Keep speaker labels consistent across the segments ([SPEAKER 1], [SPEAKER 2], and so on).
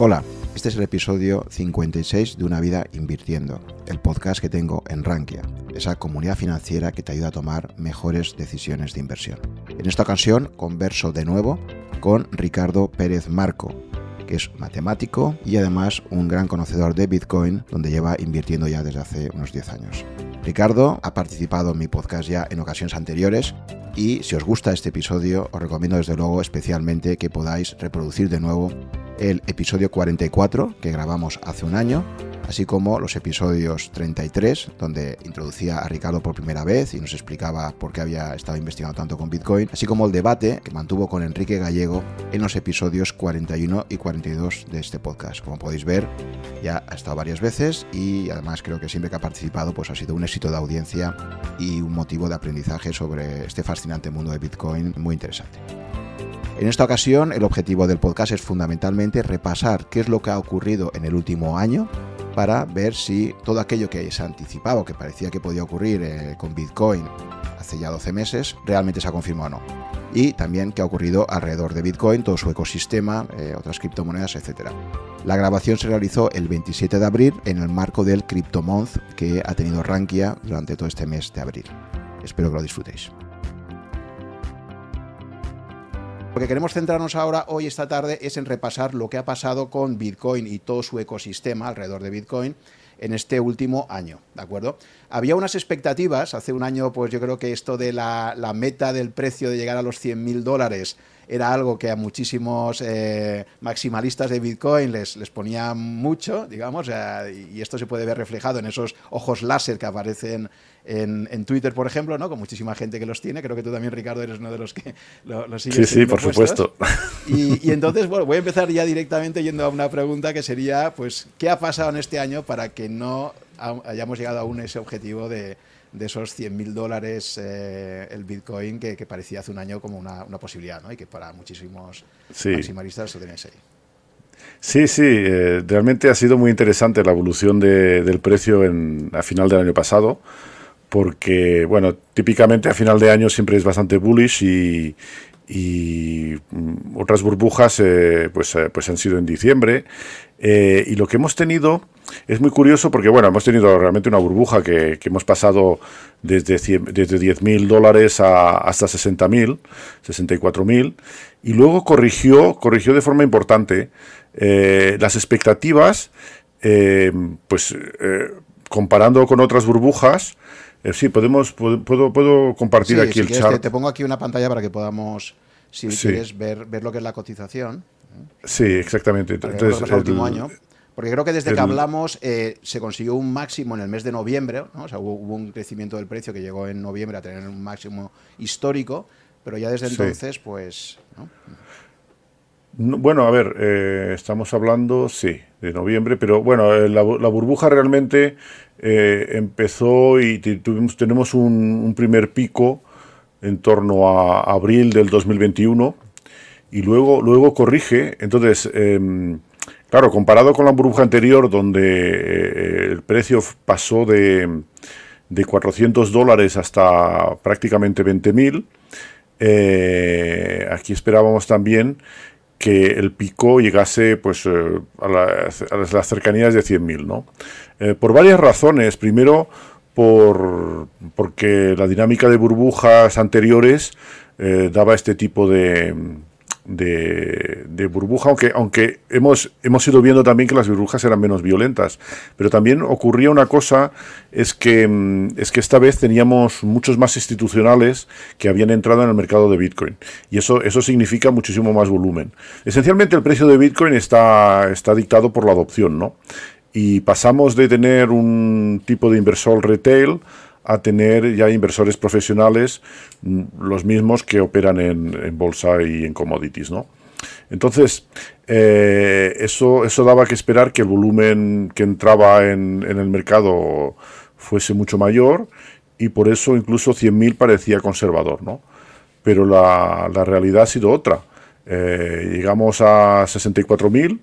[SPEAKER 1] Hola, este es el episodio 56 de Una vida invirtiendo, el podcast que tengo en Rankia, esa comunidad financiera que te ayuda a tomar mejores decisiones de inversión. En esta ocasión converso de nuevo con Ricardo Pérez Marco, que es matemático y además un gran conocedor de Bitcoin, donde lleva invirtiendo ya desde hace unos 10 años. Ricardo ha participado en mi podcast ya en ocasiones anteriores y si os gusta este episodio os recomiendo desde luego especialmente que podáis reproducir de nuevo el episodio 44 que grabamos hace un año, así como los episodios 33, donde introducía a Ricardo por primera vez y nos explicaba por qué había estado investigando tanto con Bitcoin, así como el debate que mantuvo con Enrique Gallego en los episodios 41 y 42 de este podcast. Como podéis ver, ya ha estado varias veces y además creo que siempre que ha participado pues ha sido un éxito de audiencia y un motivo de aprendizaje sobre este fascinante mundo de Bitcoin muy interesante. En esta ocasión, el objetivo del podcast es fundamentalmente repasar qué es lo que ha ocurrido en el último año para ver si todo aquello que se anticipaba o que parecía que podía ocurrir eh, con Bitcoin hace ya 12 meses realmente se ha confirmado o no. Y también qué ha ocurrido alrededor de Bitcoin, todo su ecosistema, eh, otras criptomonedas, etc. La grabación se realizó el 27 de abril en el marco del CryptoMonth que ha tenido Rankia durante todo este mes de abril. Espero que lo disfrutéis. Lo que queremos centrarnos ahora, hoy, esta tarde, es en repasar lo que ha pasado con Bitcoin y todo su ecosistema alrededor de Bitcoin en este último año, ¿de acuerdo? Había unas expectativas, hace un año, pues yo creo que esto de la, meta del precio de llegar a los 100.000 dólares era algo que a muchísimos eh, maximalistas de Bitcoin les, les ponía mucho, digamos, y esto se puede ver reflejado en esos ojos láser que aparecen en, Twitter, por ejemplo, ¿no? Con muchísima gente que los tiene. Creo que tú también, Ricardo, eres uno de los que los
[SPEAKER 2] Sí, sí, por supuesto.
[SPEAKER 1] Y, entonces, bueno, voy a empezar ya directamente yendo a una pregunta que sería, pues, ¿qué ha pasado en este año para que no hayamos llegado aún a ese objetivo de, esos 100.000 dólares eh, el Bitcoin que, parecía hace un año como una, posibilidad, ¿no? Y que para muchísimos maximalistas lo tenéis ahí.
[SPEAKER 2] Sí, sí, eh, realmente ha sido muy interesante la evolución del precio en, a final del año pasado porque, bueno, típicamente a final de año siempre es bastante bullish y, mm, otras burbujas eh, pues, eh, pues han sido en diciembre. Eh, y lo que hemos tenido es muy curioso porque, bueno, hemos tenido realmente una burbuja que, hemos pasado desde, desde 10.000 dólares a, hasta 60.000, 64.000, y luego corrigió, corrigió de forma importante las expectativas, pues comparando con otras burbujas, eh, sí, podemos, puedo, puedo compartir aquí el chat.
[SPEAKER 1] Te, pongo aquí una pantalla para que podamos, si quieres, ver, ver lo que es la cotización.
[SPEAKER 2] Sí, exactamente.
[SPEAKER 1] Entonces, el, último año. Porque creo que desde que hablamos eh, se consiguió un máximo en el mes de noviembre, o sea, hubo, un crecimiento del precio que llegó en noviembre a tener un máximo histórico, pero ya desde entonces, pues...
[SPEAKER 2] bueno, a ver, eh, estamos hablando, sí, de noviembre, pero bueno, la, la burbuja realmente eh, empezó y tuvimos, tenemos un, primer pico en torno a abril del 2021 y luego, luego corrige. Entonces, em, claro, comparado con la burbuja anterior donde eh, el precio pasó de, de 400 dólares hasta prácticamente 20.000, eh, aquí esperábamos también que el pico llegase pues, eh, a, las cercanías de 100.000. ¿no? Eh, por varias razones. Primero, por, porque la dinámica de burbujas anteriores eh, daba este tipo de, de, burbuja, aunque, aunque hemos, hemos ido viendo también que las burbujas eran menos violentas. Pero también ocurría una cosa, es que, mm, es que esta vez teníamos muchos más institucionales que habían entrado en el mercado de Bitcoin. Y eso, eso significa muchísimo más volumen. Esencialmente el precio de Bitcoin está, está dictado por la adopción, ¿no? Y pasamos de tener un tipo de inversor retail a tener ya inversores profesionales, mm, los mismos que operan en, bolsa y en commodities, ¿no? Entonces, eh, eso, eso daba que esperar que el volumen que entraba en, el mercado fuese mucho mayor y por eso incluso 100.000 parecía conservador, ¿no? Pero la, realidad ha sido otra. Eh, llegamos a 64.000,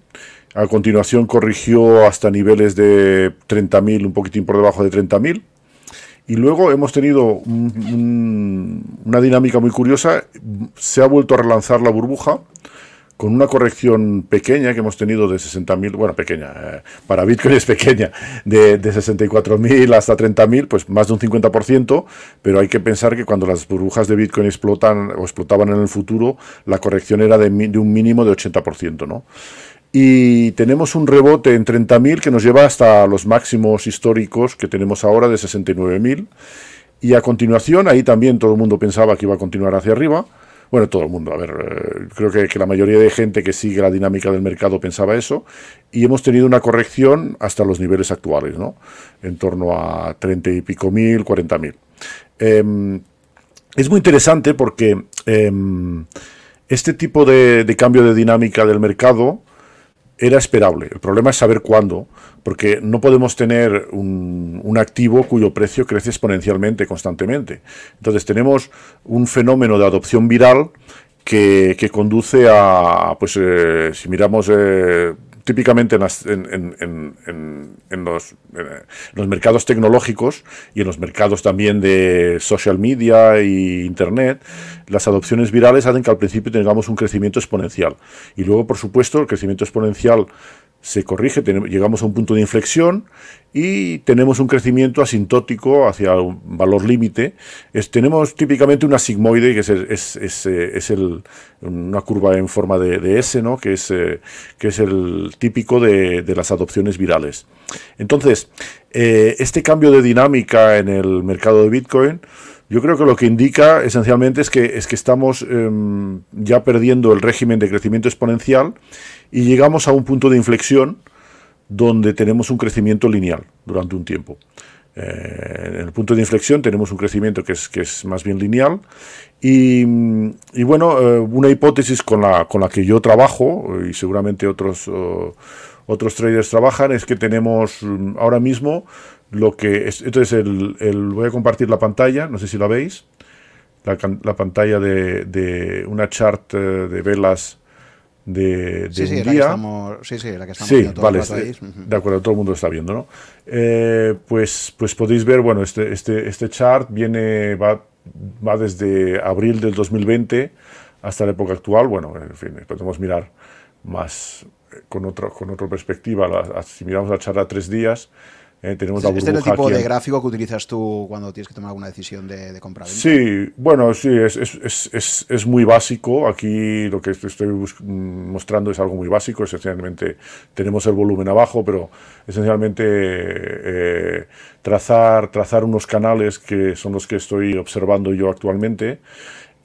[SPEAKER 2] a continuación corrigió hasta niveles de 30.000, un poquitín por debajo de 30.000 y luego hemos tenido una dinámica muy curiosa, se ha vuelto a relanzar la burbuja con una corrección pequeña que hemos tenido de 60.000, bueno, pequeña, eh, para Bitcoin es pequeña, de, de 64.000 hasta 30.000, pues más de un 50%, pero hay que pensar que cuando las burbujas de Bitcoin explotan o explotaban en el futuro, la corrección era de, de un mínimo de 80%, ¿no? Y tenemos un rebote en 30.000 que nos lleva hasta los máximos históricos que tenemos ahora de 69.000. Y a continuación, ahí también todo el mundo pensaba que iba a continuar hacia arriba bueno, todo el mundo, a ver, eh, creo que, la mayoría de gente que sigue la dinámica del mercado pensaba eso, y hemos tenido una corrección hasta los niveles actuales, ¿no? En torno a 30 y pico mil, 40 mil. Em, es muy interesante porque em, este tipo de, cambio de dinámica del mercado era esperable. El problema es saber cuándo, porque no podemos tener un, un, activo cuyo precio crece exponencialmente, constantemente. Entonces tenemos un fenómeno de adopción viral que, conduce a, pues eh, si miramos eh, típicamente en, los, los, mercados tecnológicos y en los mercados también de social media y internet, las adopciones virales hacen que al principio tengamos un crecimiento exponencial. Y luego, por supuesto, el crecimiento exponencial se corrige, llegamos a un punto de inflexión y tenemos un crecimiento asintótico hacia un valor límite. tenemos típicamente una sigmoide, que es, es, es, eh, es el, una curva en forma de, S, ¿no? que, es, eh, que es el típico de, de, las adopciones virales. Entonces, eh, este cambio de dinámica en el mercado de Bitcoin, yo creo que lo que indica esencialmente es que, es que estamos em, ya perdiendo el régimen de crecimiento exponencial y llegamos a un punto de inflexión donde tenemos un crecimiento lineal durante un tiempo. Eh, en el punto de inflexión tenemos un crecimiento que es, que es más bien lineal y, y bueno, eh, una hipótesis con la, con la que yo trabajo y seguramente otros, otros traders trabajan es que tenemos mm, ahora mismo lo que es, entonces el, el, voy a compartir la pantalla, no sé si la veis, la, la pantalla de, de, una chart eh, de velas de,
[SPEAKER 1] sí, sí,
[SPEAKER 2] un día.
[SPEAKER 1] sí, sí, la que estamos
[SPEAKER 2] sí, vale, este, de acuerdo, todo el mundo está viendo, ¿no? Eh, pues, pues podéis ver, bueno, este, este, este chart viene, va, va desde abril del 2020 hasta la época actual. Bueno, en fin, podemos mirar más eh, con, otro, con otra perspectiva. Si miramos la chart a tres días, eh, tenemos
[SPEAKER 1] este, es el tipo de gráfico que utilizas tú cuando tienes que tomar alguna decisión de, de compra
[SPEAKER 2] Sí, bueno, sí, es, es, es, es, muy básico. Aquí lo que estoy mostrando es algo muy básico. Esencialmente tenemos el volumen abajo, pero esencialmente eh, trazar, trazar unos canales que son los que estoy observando yo actualmente.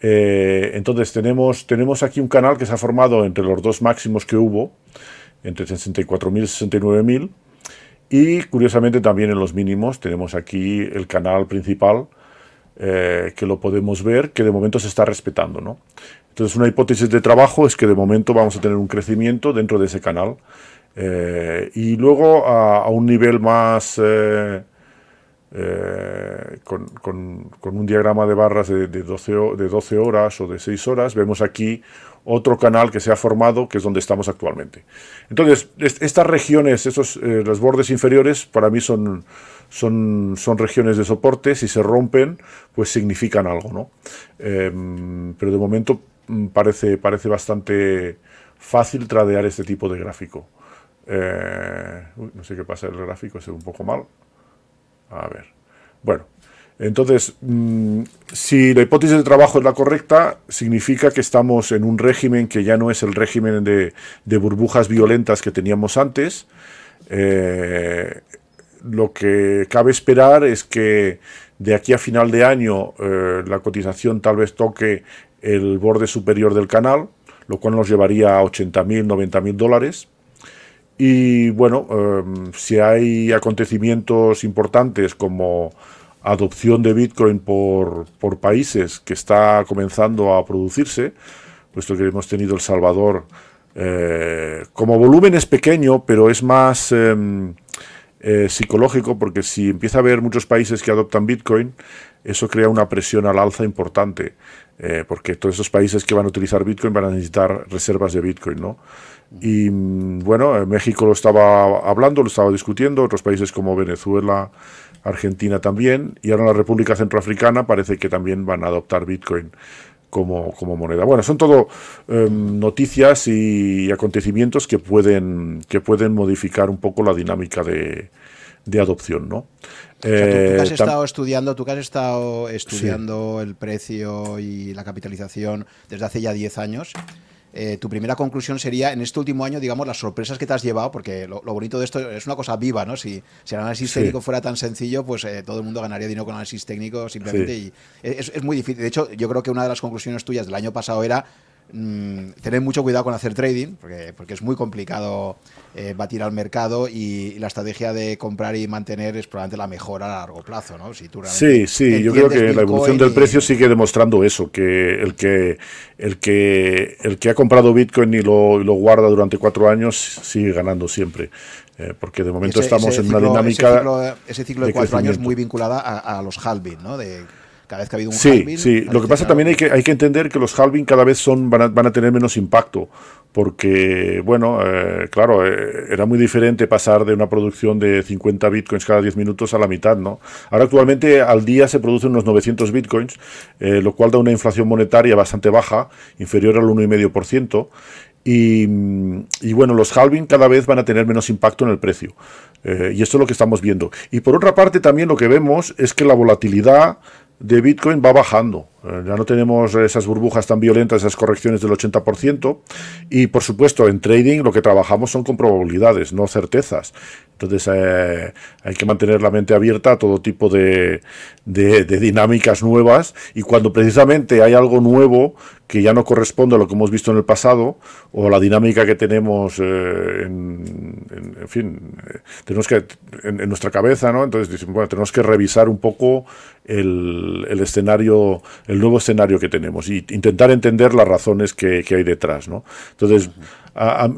[SPEAKER 2] Eh, entonces tenemos, tenemos aquí un canal que se ha formado entre los dos máximos que hubo, entre 64.000 y 69.000 y curiosamente también en los mínimos tenemos aquí el canal principal eh, que lo podemos ver, que de momento se está respetando. ¿no? Entonces una hipótesis de trabajo es que de momento vamos a tener un crecimiento dentro de ese canal. Eh, y luego a, un nivel más... Eh, con, con, con, un diagrama de barras de, de, 12, de 12 horas o de 6 horas, vemos aquí otro canal que se ha formado, que es donde estamos actualmente. Entonces, estas regiones, esos, eh, los bordes inferiores, para mí son, son, son regiones de soporte, si se rompen, pues significan algo, ¿no? Em, pero de momento mm, parece, parece bastante fácil tradear este tipo de gráfico. Eh, no sé qué pasa el gráfico, es un poco mal. A ver. Bueno, entonces, mm, si la hipótesis de trabajo es la correcta, significa que estamos en un régimen que ya no es el régimen de, burbujas violentas que teníamos antes. Eh, lo que cabe esperar es que de aquí a final de año eh, la cotización tal vez toque el borde superior del canal, lo cual nos llevaría a 80.000, 90.000 dólares. Y bueno, eh, si hay acontecimientos importantes como adopción de Bitcoin por, por países que está comenzando a producirse, puesto que hemos tenido El Salvador, eh, como volumen es pequeño, pero es más em, eh, psicológico, porque si empieza a haber muchos países que adoptan Bitcoin, eso crea una presión al alza importante, eh, porque todos esos países que van a utilizar Bitcoin van a necesitar reservas de Bitcoin, ¿no? Y mm, bueno, México lo estaba hablando, lo estaba discutiendo, otros países como Venezuela, Argentina también, y ahora la República Centroafricana parece que también van a adoptar Bitcoin como, como moneda. Bueno, son todo em, noticias y acontecimientos que pueden, que pueden modificar un poco la dinámica de, de adopción, ¿no?
[SPEAKER 1] tú, que has estado estudiando, tú que has estado estudiando el precio y la capitalización desde hace ya 10 años, eh, tu primera conclusión sería, en este último año, digamos, las sorpresas que te has llevado, porque lo, bonito de esto es una cosa viva, ¿no? Si, si el análisis técnico fuera tan sencillo, pues eh, todo el mundo ganaría dinero con análisis técnico simplemente. Y es, es, muy difícil. De hecho, yo creo que una de las conclusiones tuyas del año pasado era Mm, tener mucho cuidado con hacer trading, porque, porque es muy complicado eh, batir al mercado y, la estrategia de comprar y mantener es probablemente la mejor a largo plazo, ¿no?
[SPEAKER 2] Si tú sí, sí, yo creo que la evolución del precio sigue demostrando eso, que el que el que el que ha comprado Bitcoin y lo, lo guarda durante cuatro años sigue ganando siempre. Eh, porque de momento estamos en una dinámica.
[SPEAKER 1] Ese ciclo, de, cuatro años muy vinculada a, a los halving, ¿no? De, cada vez que ha habido un
[SPEAKER 2] sí, Sí, lo que pasa también hay que, hay que entender que los halving cada vez son, van, a, van a tener menos impacto, porque, bueno, eh, claro, eh, era muy diferente pasar de una producción de 50 bitcoins cada 10 minutos a la mitad, ¿no? Ahora actualmente al día se producen unos 900 bitcoins, eh, lo cual da una inflación monetaria bastante baja, inferior al 1,5%. Y, y, bueno, los halving cada vez van a tener menos impacto en el precio. y esto es lo que estamos viendo. Y por otra parte, también lo que vemos es que la volatilidad de Bitcoin va bajando. Eh, ya no tenemos esas burbujas tan violentas, esas correcciones del 80%. Y por supuesto, en trading lo que trabajamos son con probabilidades, no certezas. Entonces eh, hay que mantener la mente abierta a todo tipo de, de, dinámicas nuevas. Y cuando precisamente hay algo nuevo que ya no corresponde a lo que hemos visto en el pasado, o la dinámica que tenemos eh, en, en, fin, tenemos que en, nuestra cabeza, ¿no? Entonces bueno, tenemos que revisar un poco el, el escenario el nuevo escenario que tenemos y intentar entender las razones que, hay detrás. ¿no? Entonces, a,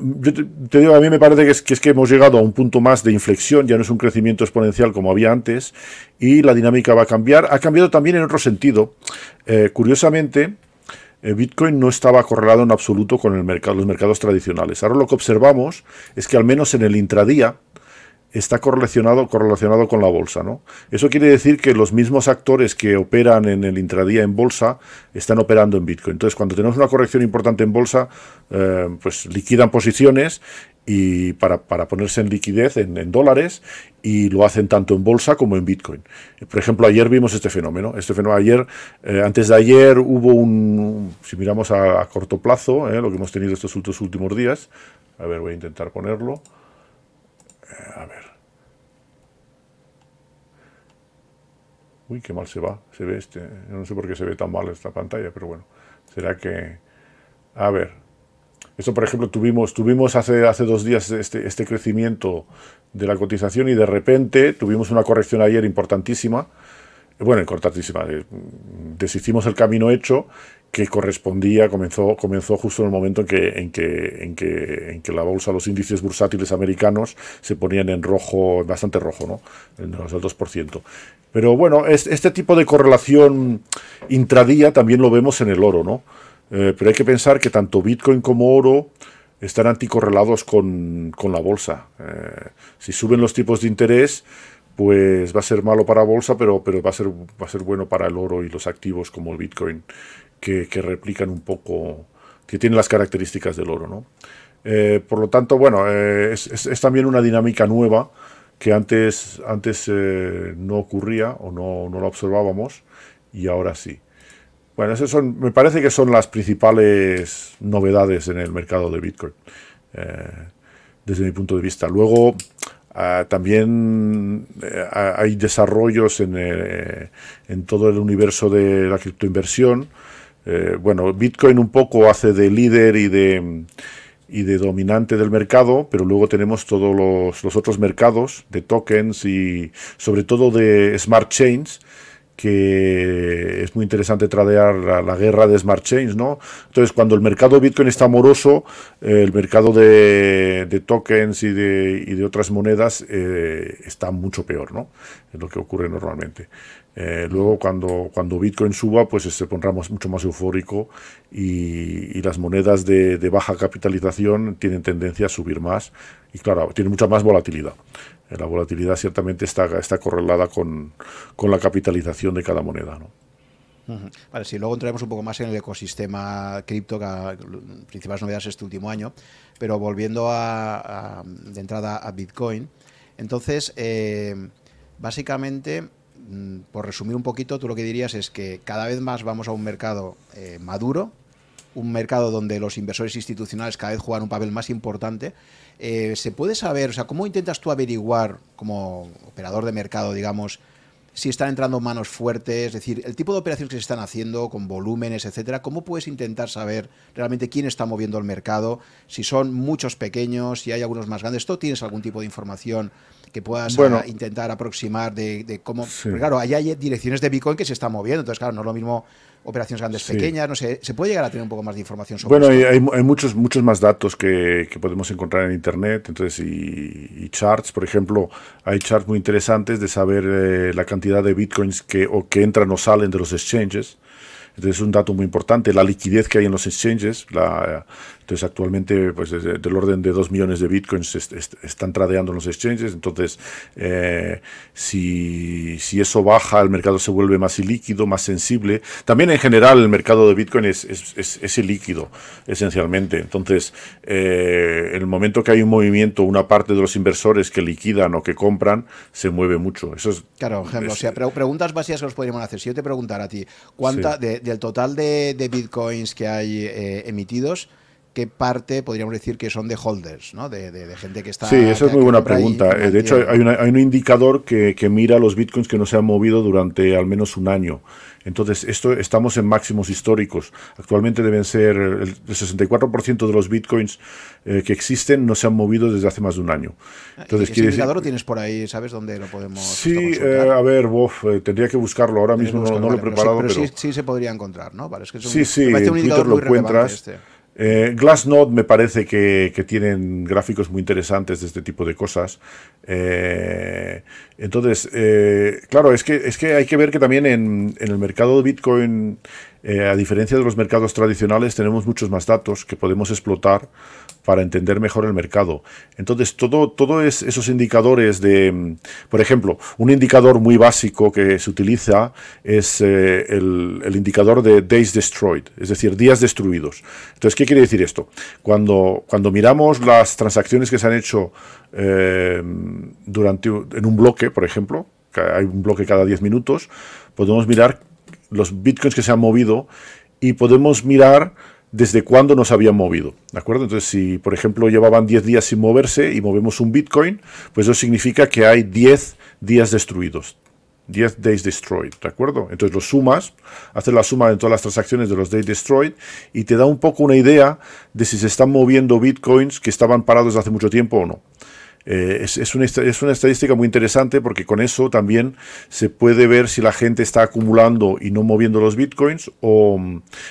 [SPEAKER 2] te, digo, a mí me parece que es, que hemos llegado a un punto más de inflexión, ya no es un crecimiento exponencial como había antes, y la dinámica va a cambiar. Ha cambiado también en otro sentido. Eh, curiosamente, eh, Bitcoin no estaba correlado en absoluto con los mercados tradicionales. Ahora lo que observamos es que al menos en el intradía, está correlacionado, correlacionado con la bolsa. ¿no? Eso quiere decir que los mismos actores que operan en el intradía en bolsa están operando en Bitcoin. Entonces, cuando tenemos una corrección importante en bolsa, eh, pues liquidan posiciones y para, ponerse en liquidez en, dólares y lo hacen tanto en bolsa como en Bitcoin. Por ejemplo, ayer vimos este fenómeno. Este fenómeno ayer, eh, antes de ayer hubo un, si miramos a, corto plazo, eh, lo que hemos tenido estos últimos días, a ver, voy a intentar ponerlo. A ver. Uy, qué mal se va, se ve este. no sé por qué se ve tan mal esta pantalla, pero bueno, será que... A ver, esto por ejemplo tuvimos, tuvimos hace, hace dos días este, este crecimiento de la cotización y de repente tuvimos una corrección ayer importantísima, bueno, importantísima, eh, deshicimos el camino hecho que correspondía, comenzó, comenzó justo en el momento en que, en, que, en, que, en que la bolsa, los índices bursátiles americanos se ponían en rojo, bastante rojo, ¿no? En los 2%. Pero bueno, este tipo de correlación intradía también lo vemos en el oro, ¿no? Eh, pero hay que pensar que tanto Bitcoin como oro están anticorrelados con, con la bolsa. Eh, si suben los tipos de interés, pues va a ser malo para bolsa, pero, pero va, a ser, va a ser bueno para el oro y los activos como el Bitcoin que, replican un poco, que tienen las características del oro. ¿no? Eh, por lo tanto, bueno, eh, es, también una dinámica nueva que antes, antes eh, no ocurría o no, no la observábamos y ahora sí. Bueno, esas son, me parece que son las principales novedades en el mercado de Bitcoin, desde mi punto de vista. Luego, ah, también hay desarrollos en, en, todo el universo de la criptoinversión eh, bueno, Bitcoin un poco hace de líder y de, y de dominante del mercado, pero luego tenemos todos los, otros mercados de tokens y sobre todo de smart chains, que es muy interesante tradear la, guerra de smart chains, ¿no? Entonces, cuando el mercado de Bitcoin está moroso, el mercado de, tokens y de, y de, otras monedas eh, está mucho peor, ¿no? Es lo que ocurre normalmente. Eh, luego cuando, cuando Bitcoin suba, pues se pondrá mucho más eufórico y, las monedas de, baja capitalización tienen tendencia a subir más y claro, tiene mucha más volatilidad. Eh, la volatilidad ciertamente está, está correlada con, la capitalización de cada moneda. ¿no?
[SPEAKER 1] Vale, si luego entraremos un poco más en el ecosistema cripto, que principales novedades este último año, pero volviendo a, de entrada a Bitcoin, entonces, eh, básicamente, mm, por resumir un poquito, tú lo que dirías es que cada vez más vamos a un mercado eh, maduro, un mercado donde los inversores institucionales cada vez juegan un papel más importante. Eh, ¿Se puede saber, o sea, cómo intentas tú averiguar, como operador de mercado, digamos, si están entrando manos fuertes, es decir, el tipo de operaciones que se están haciendo con volúmenes, etcétera, ¿cómo puedes intentar saber realmente quién está moviendo el mercado? Si son muchos pequeños, si hay algunos más grandes, ¿tú tienes algún tipo de información que puedas ah, intentar aproximar de, cómo... claro, allá hay direcciones de Bitcoin que se están moviendo, entonces claro, no es lo mismo operaciones grandes, pequeñas, no sé, ¿se puede llegar a tener un poco más de información sobre
[SPEAKER 2] Bueno, hay, hay, muchos, muchos más datos que, podemos encontrar en Internet, entonces, y, charts, por ejemplo, hay charts muy interesantes de saber eh, la cantidad de bitcoins que, o que entran o salen de los exchanges. Entonces es un dato muy importante, la liquidez que hay en los exchanges, la, entonces, actualmente, pues del orden de 2 millones de bitcoins están tradeando en los exchanges. Entonces, eh, si, si, eso baja, el mercado se vuelve más ilíquido, más sensible. También, en general, el mercado de bitcoin es, es, es, ilíquido, esencialmente. Entonces, eh, en el momento que hay un movimiento, una parte de los inversores que liquidan o que compran, se mueve mucho. Eso es,
[SPEAKER 1] claro, ejemplo. o sea, preguntas básicas que nos podríamos hacer. Si yo te preguntara a ti, ¿cuánta del total de, de bitcoins que hay eh, emitidos? qué parte podríamos decir que son de holders, ¿no? de, gente que está...
[SPEAKER 2] Sí, esa es muy buena pregunta. Eh, de hecho, hay, hay, un indicador que, que, mira los bitcoins que no se han movido durante al menos un año. Entonces, esto estamos en máximos históricos. Actualmente deben ser el, 64% de los bitcoins eh, que existen no se han movido desde hace más de un año.
[SPEAKER 1] Entonces, ¿Ese indicador lo tienes por ahí? ¿Sabes dónde lo podemos
[SPEAKER 2] Sí, eh, a ver, Bof, tendría que buscarlo. Ahora mismo no, lo he preparado.
[SPEAKER 1] Pero, sí, sí, se podría encontrar, ¿no? Vale, es que es
[SPEAKER 2] un, sí, sí, en Twitter lo encuentras. Este. Eh, Glassnode me parece que, tienen gráficos muy interesantes de este tipo de cosas. Eh, entonces, eh, claro, es que, es que hay que ver que también en, el mercado de Bitcoin, eh, a diferencia de los mercados tradicionales, tenemos muchos más datos que podemos explotar para entender mejor el mercado. Entonces, todo, todo es esos indicadores de, por ejemplo, un indicador muy básico que se utiliza es eh, el, indicador de days destroyed, es decir, días destruidos. Entonces, ¿qué quiere decir esto? Cuando, cuando miramos las transacciones que se han hecho eh, durante, en un bloque, por ejemplo, hay un bloque cada 10 minutos, podemos mirar los bitcoins que se han movido y podemos mirar desde cuándo nos habían movido. ¿De acuerdo? Entonces, si por ejemplo llevaban 10 días sin moverse y movemos un Bitcoin, pues eso significa que hay 10 días destruidos. 10 days destroyed, ¿de acuerdo? Entonces lo sumas, haces la suma de todas las transacciones de los days destroyed y te da un poco una idea de si se están moviendo bitcoins que estaban parados hace mucho tiempo o no. Eh, es, una, es, una, estadística muy interesante porque con eso también se puede ver si la gente está acumulando y no moviendo los bitcoins. O...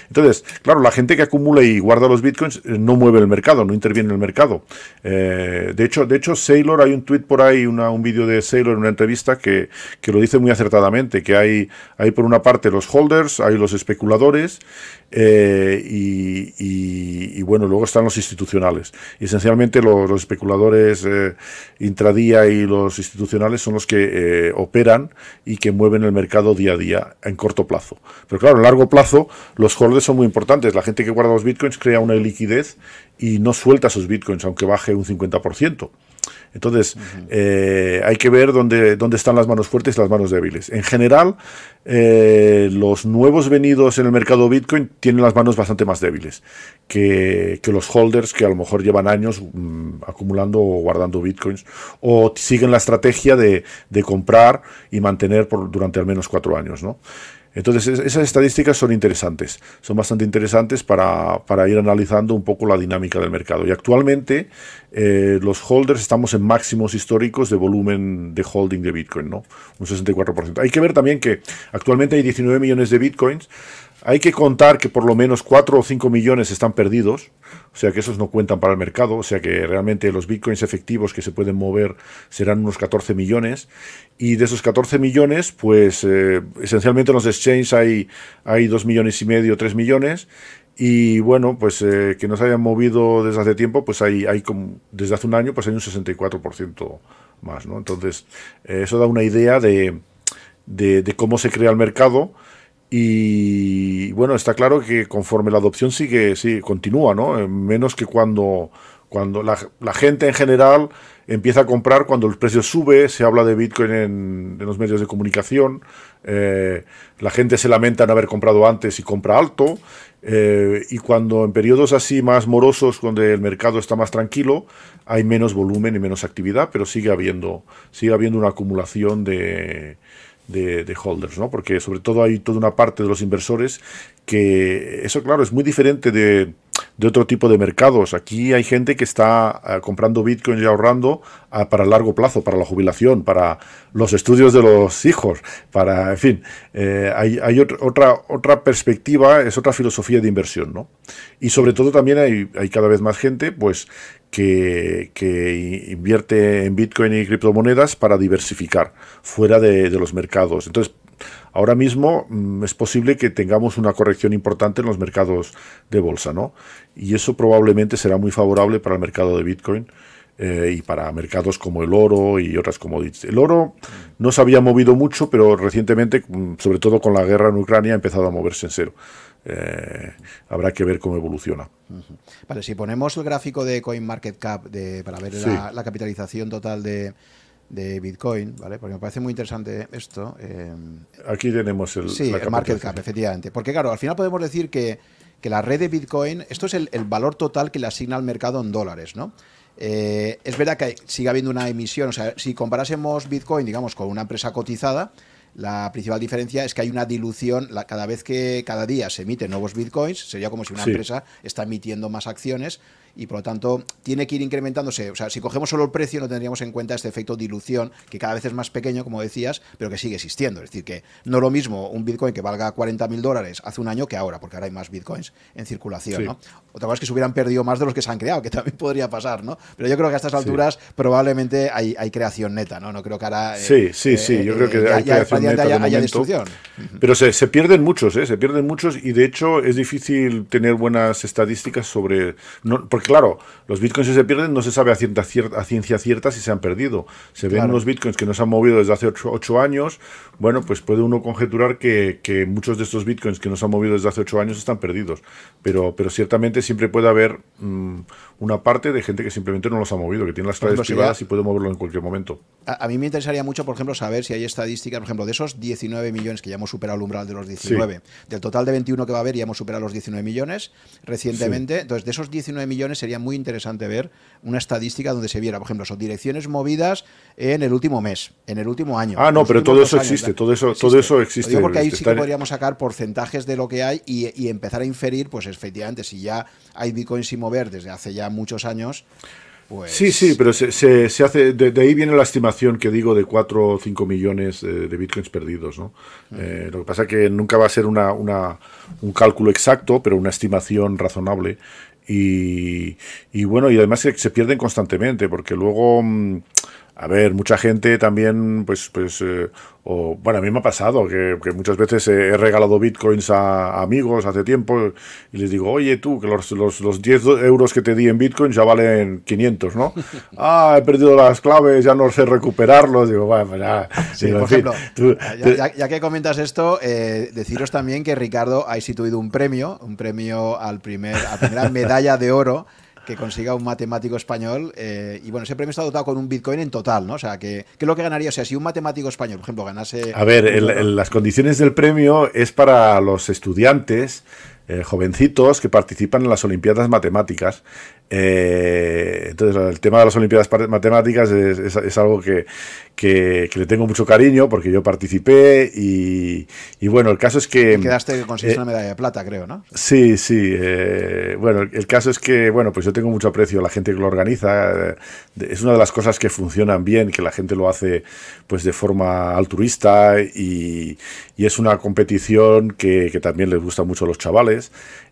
[SPEAKER 2] Entonces, claro, la gente que acumula y guarda los bitcoins eh, no mueve el mercado, no interviene en el mercado. Eh, de, hecho, de hecho, Sailor, hay un tweet por ahí, una, un vídeo de Sailor en una entrevista que, que, lo dice muy acertadamente, que hay, hay por una parte los holders, hay los especuladores y, bueno, luego están los institucionales. Y esencialmente los, especuladores intradía y los institucionales son los que eh, operan y que mueven el mercado día a día en corto plazo. Pero claro, en largo plazo los holders son muy importantes. La gente que guarda los bitcoins crea una liquidez y no suelta esos bitcoins aunque baje un 50%. Entonces, eh, hay que ver dónde, dónde están las manos fuertes y las manos débiles. En general, eh, los nuevos venidos en el mercado Bitcoin tienen las manos bastante más débiles que, los holders que a lo mejor llevan años mm, acumulando o guardando Bitcoins o siguen la estrategia de, de comprar y mantener por, durante al menos cuatro años. ¿no? Entonces, esas estadísticas son interesantes, son bastante interesantes para, ir analizando un poco la dinámica del mercado. Y actualmente eh, los holders estamos en máximos históricos de volumen de holding de Bitcoin, ¿no? Un 64%. Hay que ver también que actualmente hay 19 millones de Bitcoins, hay que contar que por lo menos 4 o 5 millones están perdidos, o sea que esos no cuentan para el mercado, o sea que realmente los bitcoins efectivos que se pueden mover serán unos 14 millones, y de esos 14 millones, pues eh, esencialmente en los exchanges hay, hay 2 millones y medio, 3 millones, y bueno, pues eh, que nos hayan movido desde hace tiempo, pues hay, hay desde hace un año, pues hay un 64% más, ¿no? Entonces, eh, eso da una idea de, de, de cómo se crea el mercado, Y bueno, está claro que conforme la adopción sigue, sí, continúa, ¿no? Eh, menos que cuando, cuando la, gente en general empieza a comprar cuando el precio sube, se habla de Bitcoin en, los medios de comunicación, eh, la gente se lamenta en haber comprado antes y compra alto, eh, y cuando en periodos así más morosos, donde el mercado está más tranquilo, hay menos volumen y menos actividad, pero sigue habiendo, sigue habiendo una acumulación de, de, holders, ¿no? Porque sobre todo hay toda una parte de los inversores que eso, claro, es muy diferente de, de otro tipo de mercados. Aquí hay gente que está eh, comprando Bitcoin y ahorrando ah, para largo plazo, para la jubilación, para los estudios de los hijos, para, en fin, eh, hay, hay otra, otra perspectiva, es otra filosofía de inversión, ¿no? Y sobre todo también hay, hay cada vez más gente, pues, que, invierte en Bitcoin y criptomonedas para diversificar fuera de, de los mercados. Entonces, ahora mismo mm, es posible que tengamos una corrección importante en los mercados de bolsa, ¿no? Y eso probablemente será muy favorable para el mercado de Bitcoin. Eh, y para mercados como el oro y otras commodities. El oro no se había movido mucho, pero recientemente, mm, sobre todo con la guerra en Ucrania, ha empezado a moverse en cero. Eh, habrá que ver cómo evoluciona.
[SPEAKER 1] Vale, si ponemos el gráfico de CoinMarketCap de, para ver la, capitalización total de, de Bitcoin, ¿vale? Porque me parece muy interesante esto.
[SPEAKER 2] Eh, Aquí tenemos el,
[SPEAKER 1] sí, el market cap, efectivamente. Porque claro, al final podemos decir que, la red de Bitcoin, esto es el, valor total que le asigna al mercado en dólares, ¿no? Eh, es verdad que sigue habiendo una emisión, o sea, si comparásemos Bitcoin, digamos, con una empresa cotizada, la principal diferencia es que hay una dilución, cada vez que cada día se emiten nuevos bitcoins, sería como si una empresa está emitiendo más acciones, y por lo tanto tiene que ir incrementándose. O sea, si cogemos solo el precio no tendríamos en cuenta este efecto dilución que cada vez es más pequeño, como decías, pero que sigue existiendo. Es decir, que no es lo mismo un Bitcoin que valga 40 mil dólares hace un año que ahora, porque ahora hay más Bitcoins en circulación. ¿no? Otra cosa es que se hubieran perdido más de los que se han creado, que también podría pasar, ¿no? Pero yo creo que a estas alturas probablemente hay, creación neta, ¿no? No creo que ahora...
[SPEAKER 2] Eh, sí, sí, sí, eh, yo creo que eh, hay creación neta haya, destrucción. Pero se, se, pierden muchos, ¿eh? Se pierden muchos y de hecho es difícil tener buenas estadísticas sobre... No, porque claro, los bitcoins si se pierden no se sabe a, ciencia cierta si se han perdido. Se ven unos bitcoins que no se han movido desde hace ocho, años. Bueno, pues puede uno conjeturar que, muchos de estos bitcoins que no se han movido desde hace ocho años están perdidos. Pero, pero ciertamente siempre puede haber mm, una parte de gente que simplemente no los ha movido, que tiene las claves privadas y puede moverlo en cualquier momento.
[SPEAKER 1] A, mí me interesaría mucho, por ejemplo, saber si hay estadísticas, por ejemplo, de esos 19 millones que ya hemos superado el umbral de los 19, del total de 21 que va a haber, ya hemos superado los 19 millones recientemente. Entonces, de esos 19 millones sería muy interesante ver una estadística donde se viera, por ejemplo, son direcciones movidas en el último mes, en el último año.
[SPEAKER 2] Ah, no, pero todo eso existe, todo eso, todo eso existe.
[SPEAKER 1] porque ahí sí que podríamos sacar porcentajes de lo que hay y, empezar a inferir, pues efectivamente, si ya hay bitcoins sin mover desde hace ya muchos años. Pues...
[SPEAKER 2] Sí, sí, pero se, se, hace, de, ahí viene la estimación que digo de 4 o 5 millones de, bitcoins perdidos. ¿no? Eh, lo que pasa es que nunca va a ser una, una, un cálculo exacto, pero una estimación razonable. Y, y, bueno, y además se, se pierden constantemente, porque luego, mm, a ver, mucha gente también, pues, pues eh, o, bueno, a mí me ha pasado que, muchas veces he regalado bitcoins a, amigos hace tiempo y les digo, oye tú, que los, los, los, 10 euros que te di en bitcoins ya valen 500, ¿no? ah, he perdido las claves, ya no sé recuperarlos. Digo, bueno, ya.
[SPEAKER 1] por ejemplo, ya, que comentas esto, eh, deciros también que Ricardo ha instituido un premio, un premio al primer, a primera medalla de oro que consiga un matemático español. Eh, y bueno, ese premio está dotado con un Bitcoin en total, ¿no? O sea, que, ¿qué es lo que ganaría? O sea, si un matemático español, por ejemplo, ganase...
[SPEAKER 2] A ver, las condiciones del premio es para los estudiantes eh, jovencitos que participan en las Olimpiadas Matemáticas. Eh, entonces, el tema de las Olimpiadas Matemáticas es, algo que, le tengo mucho cariño porque yo participé y, bueno, el caso es que...
[SPEAKER 1] quedaste que conseguiste eh, una medalla de plata, creo, ¿no?
[SPEAKER 2] Sí, sí. bueno, el caso es que, bueno, pues yo tengo mucho aprecio a la gente que lo organiza. es una de las cosas que funcionan bien, que la gente lo hace pues de forma altruista y, es una competición que, que también les gusta mucho a los chavales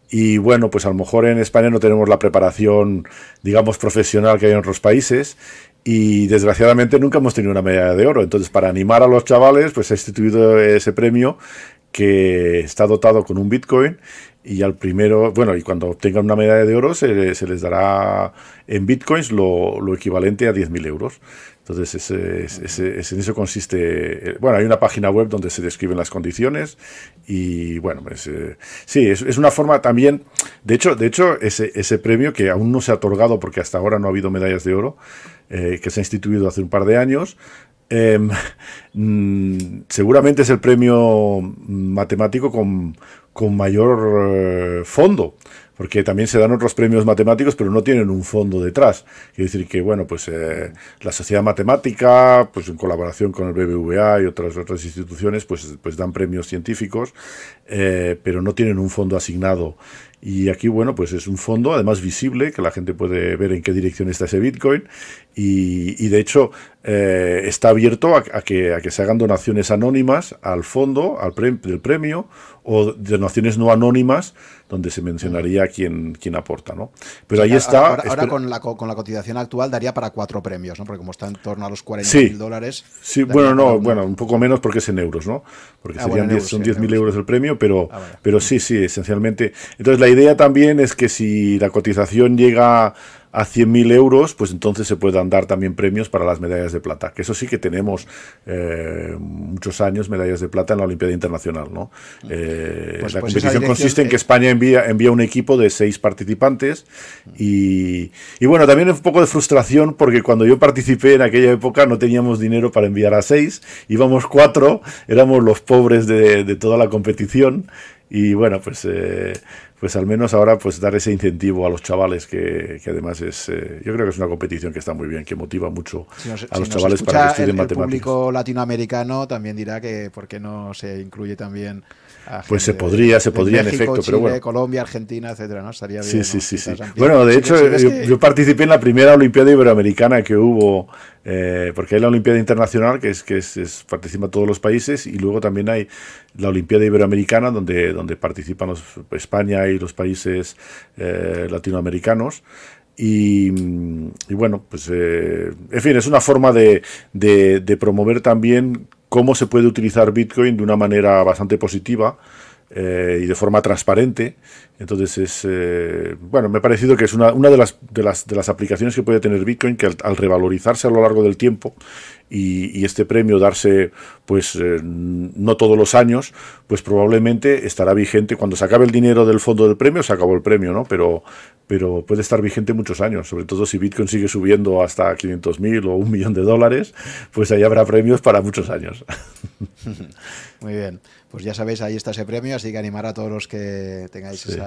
[SPEAKER 2] y bueno, pues a lo mejor en España no tenemos la preparación, digamos, profesional que hay en otros países. Y desgraciadamente nunca hemos tenido una medalla de oro. Entonces, para animar a los chavales, pues he instituido ese premio que está dotado con un Bitcoin y al primero, bueno, y cuando obtengan una medalla de oro se, les dará en bitcoins lo, lo equivalente a 10.000 euros. Entonces, ese, en eso consiste. Eh, bueno, hay una página web donde se describen las condiciones y, bueno, pues, eh, sí, es, una forma también. De hecho, de hecho ese, ese premio que aún no se ha otorgado porque hasta ahora no ha habido medallas de oro, eh, que se ha instituido hace un par de años, em, mm, seguramente es el premio matemático con, con mayor fondo porque también se dan otros premios matemáticos, pero no tienen un fondo detrás. Quiere decir que, bueno, pues eh, la Sociedad Matemática, pues en colaboración con el BBVA y otras, otras instituciones, pues, pues dan premios científicos, eh, pero no tienen un fondo asignado. Y aquí, bueno, pues es un fondo, además visible, que la gente puede ver en qué dirección está ese Bitcoin. Y, de hecho, eh, está abierto a, que, a que se hagan donaciones anónimas al fondo, al del premio, o donaciones no anónimas donde se mencionaría quién, quién aporta, ¿no? Pero ahí está...
[SPEAKER 1] Ahora, con, la, con la cotización actual daría para cuatro premios, ¿no? Porque como está en torno a los 40 mil dólares...
[SPEAKER 2] Sí, bueno, no, un... bueno, un poco menos porque es en euros, ¿no? Porque ah, serían son 10.000 euros el premio, pero, ah, pero sí, sí, esencialmente... Entonces la idea también es que si la cotización llega a 100.000 euros, pues entonces se puedan dar también premios para las medallas de plata. Que eso sí que tenemos eh, muchos años medallas de plata en la Olimpiada Internacional. ¿no? Eh, pues, la pues competición consiste en que España envía, envía un equipo de seis participantes y, y, bueno, también un poco de frustración porque cuando yo participé en aquella época no teníamos dinero para enviar a seis, íbamos cuatro, éramos los pobres de, de toda la competición y bueno, pues... Eh, pues al menos ahora pues dar ese incentivo a los chavales que, que además es eh, yo creo que es una competición que está muy bien que motiva mucho a los chavales para que estudien matemáticas.
[SPEAKER 1] El público latinoamericano también dirá que por qué no se incluye también
[SPEAKER 2] pues se podría, se podría en efecto, pero bueno.
[SPEAKER 1] Colombia, Argentina, etcétera, ¿no? Estaría bien.
[SPEAKER 2] Sí, sí, sí, Bueno, de hecho, yo, participé en la primera Olimpiada Iberoamericana que hubo, eh, porque hay la Olimpiada Internacional, que es que es, participa todos los países, y luego también hay la Olimpiada Iberoamericana, donde, donde participan los, España y los países eh, latinoamericanos. Y, bueno, pues eh, en fin, es una forma de, de promover también cómo se puede utilizar Bitcoin de una manera bastante positiva eh, y de forma transparente. Entonces es, eh, bueno, me ha parecido que es una, de, las, de, las, de, las, aplicaciones que puede tener Bitcoin que al, revalorizarse a lo largo del tiempo y, este premio darse pues eh, no todos los años, pues probablemente estará vigente cuando se acabe el dinero del fondo del premio, se acabó el premio, ¿no? Pero, pero puede estar vigente muchos años, sobre todo si Bitcoin sigue subiendo hasta 500.000 o un millón de dólares, pues ahí habrá premios para muchos años.
[SPEAKER 1] Muy bien pues ya sabéis, ahí está ese premio, así que animar a todos los que tengáis eh,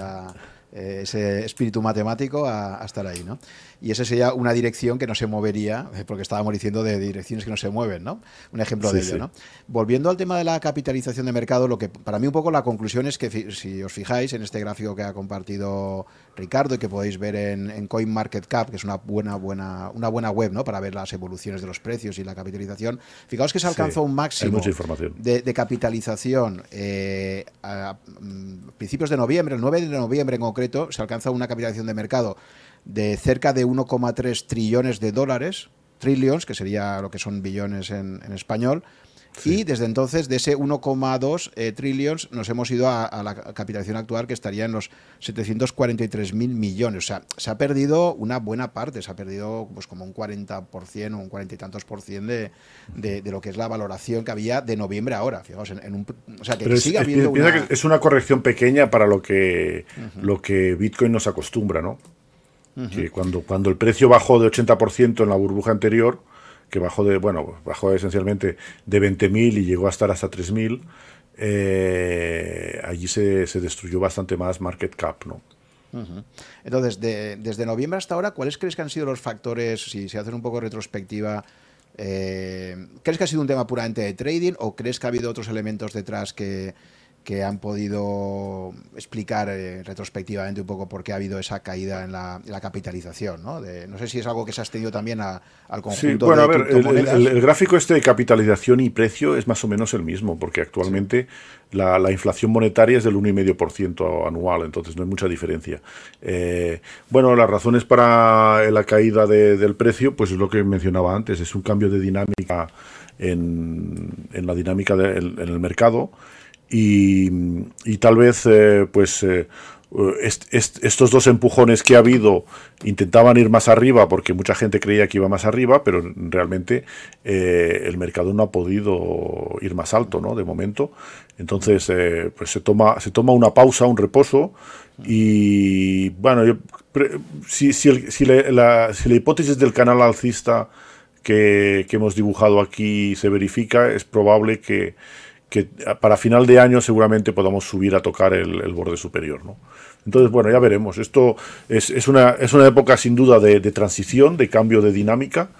[SPEAKER 1] ese espíritu matemático a, estar ahí, ¿no? Y esa sería una dirección que no se movería, eh, porque estábamos diciendo de direcciones que no se mueven, ¿no? Un ejemplo de ello, ¿no? Volviendo al tema de la capitalización de mercado, lo que para mí un poco la conclusión es que si os fijáis en este gráfico que ha compartido Ricardo y que podéis ver en, CoinMarketCap, que es una buena, buena, una buena web, ¿no? Para ver las evoluciones de los precios y la capitalización. Fijaos que se alcanzó un máximo de, capitalización eh, a, mm, principios de noviembre, el 9 de noviembre en concreto, se alcanza una capitalización de mercado de cerca de 1,3 trillones de dólares, trillions, que sería lo que son billones en, español, Y desde entonces, de ese 1,2 eh, trillions, nos hemos ido a, la capitalización actual, que estaría en los 743 mil millones. O sea, se ha perdido una buena parte, se ha perdido pues como un 40% o un 40 y tantos por cien de, de, lo que es la valoración que había de noviembre a ahora. Fijaos, en, un, o sea, que sigue
[SPEAKER 2] es,
[SPEAKER 1] habiendo
[SPEAKER 2] una... que es una corrección pequeña para lo que, lo que Bitcoin nos acostumbra, ¿no? que cuando, cuando el precio bajó de 80% en la burbuja anterior, que bajó de, bueno, bajó esencialmente de 20.000 y llegó a estar hasta 3.000, eh, allí se, se, destruyó bastante más market cap, ¿no?
[SPEAKER 1] Entonces, desde noviembre hasta ahora, ¿cuáles crees que han sido los factores, si se hacen un poco retrospectiva, eh, ¿crees que ha sido un tema puramente de trading o crees que ha habido otros elementos detrás que, que han podido explicar eh, retrospectivamente un poco por qué ha habido esa caída en la, capitalización. ¿no? no sé si es algo que se ha extendido también al conjunto
[SPEAKER 2] sí, bueno, a ver, el, gráfico este de capitalización y precio es más o menos el mismo, porque actualmente la, inflación monetaria es del 1,5% anual, entonces no hay mucha diferencia. Eh, bueno, las razones para la caída del precio, pues es lo que mencionaba antes, es un cambio de dinámica en, la dinámica en el mercado y, tal vez pues estos dos empujones que ha habido intentaban ir más arriba porque mucha gente creía que iba más arriba, pero realmente eh, el mercado no ha podido ir más alto, ¿no? De momento. Entonces, eh, pues se toma, se toma una pausa, un reposo y, bueno, yo, si, si, la, hipótesis del canal alcista que, hemos dibujado aquí se verifica, es probable que, para final de año seguramente podamos subir a tocar el, el borde superior, ¿no? Entonces, bueno, ya veremos. Esto es, es, una, es una época sin duda de, transición, de cambio de dinámica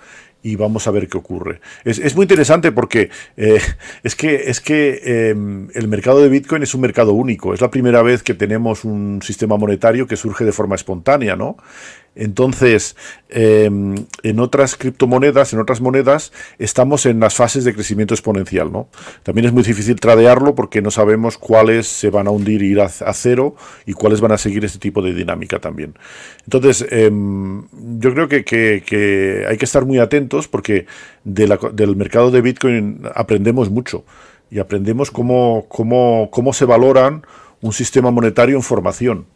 [SPEAKER 2] y vamos a ver qué ocurre. Es, es muy interesante porque eh, es que, es que em, el mercado de Bitcoin es un mercado único. Es la primera vez que tenemos un sistema monetario que surge de forma espontánea, ¿no? Entonces, em, en otras criptomonedas, en otras monedas, estamos en las fases de crecimiento exponencial, ¿no? También es muy difícil tradearlo porque no sabemos cuáles se van a hundir y ir a, cero y cuáles van a seguir este tipo de dinámica también. Entonces, em, yo creo que, hay que estar muy atentos porque del mercado de Bitcoin aprendemos mucho y aprendemos cómo, cómo, cómo se valoran un sistema monetario en formación.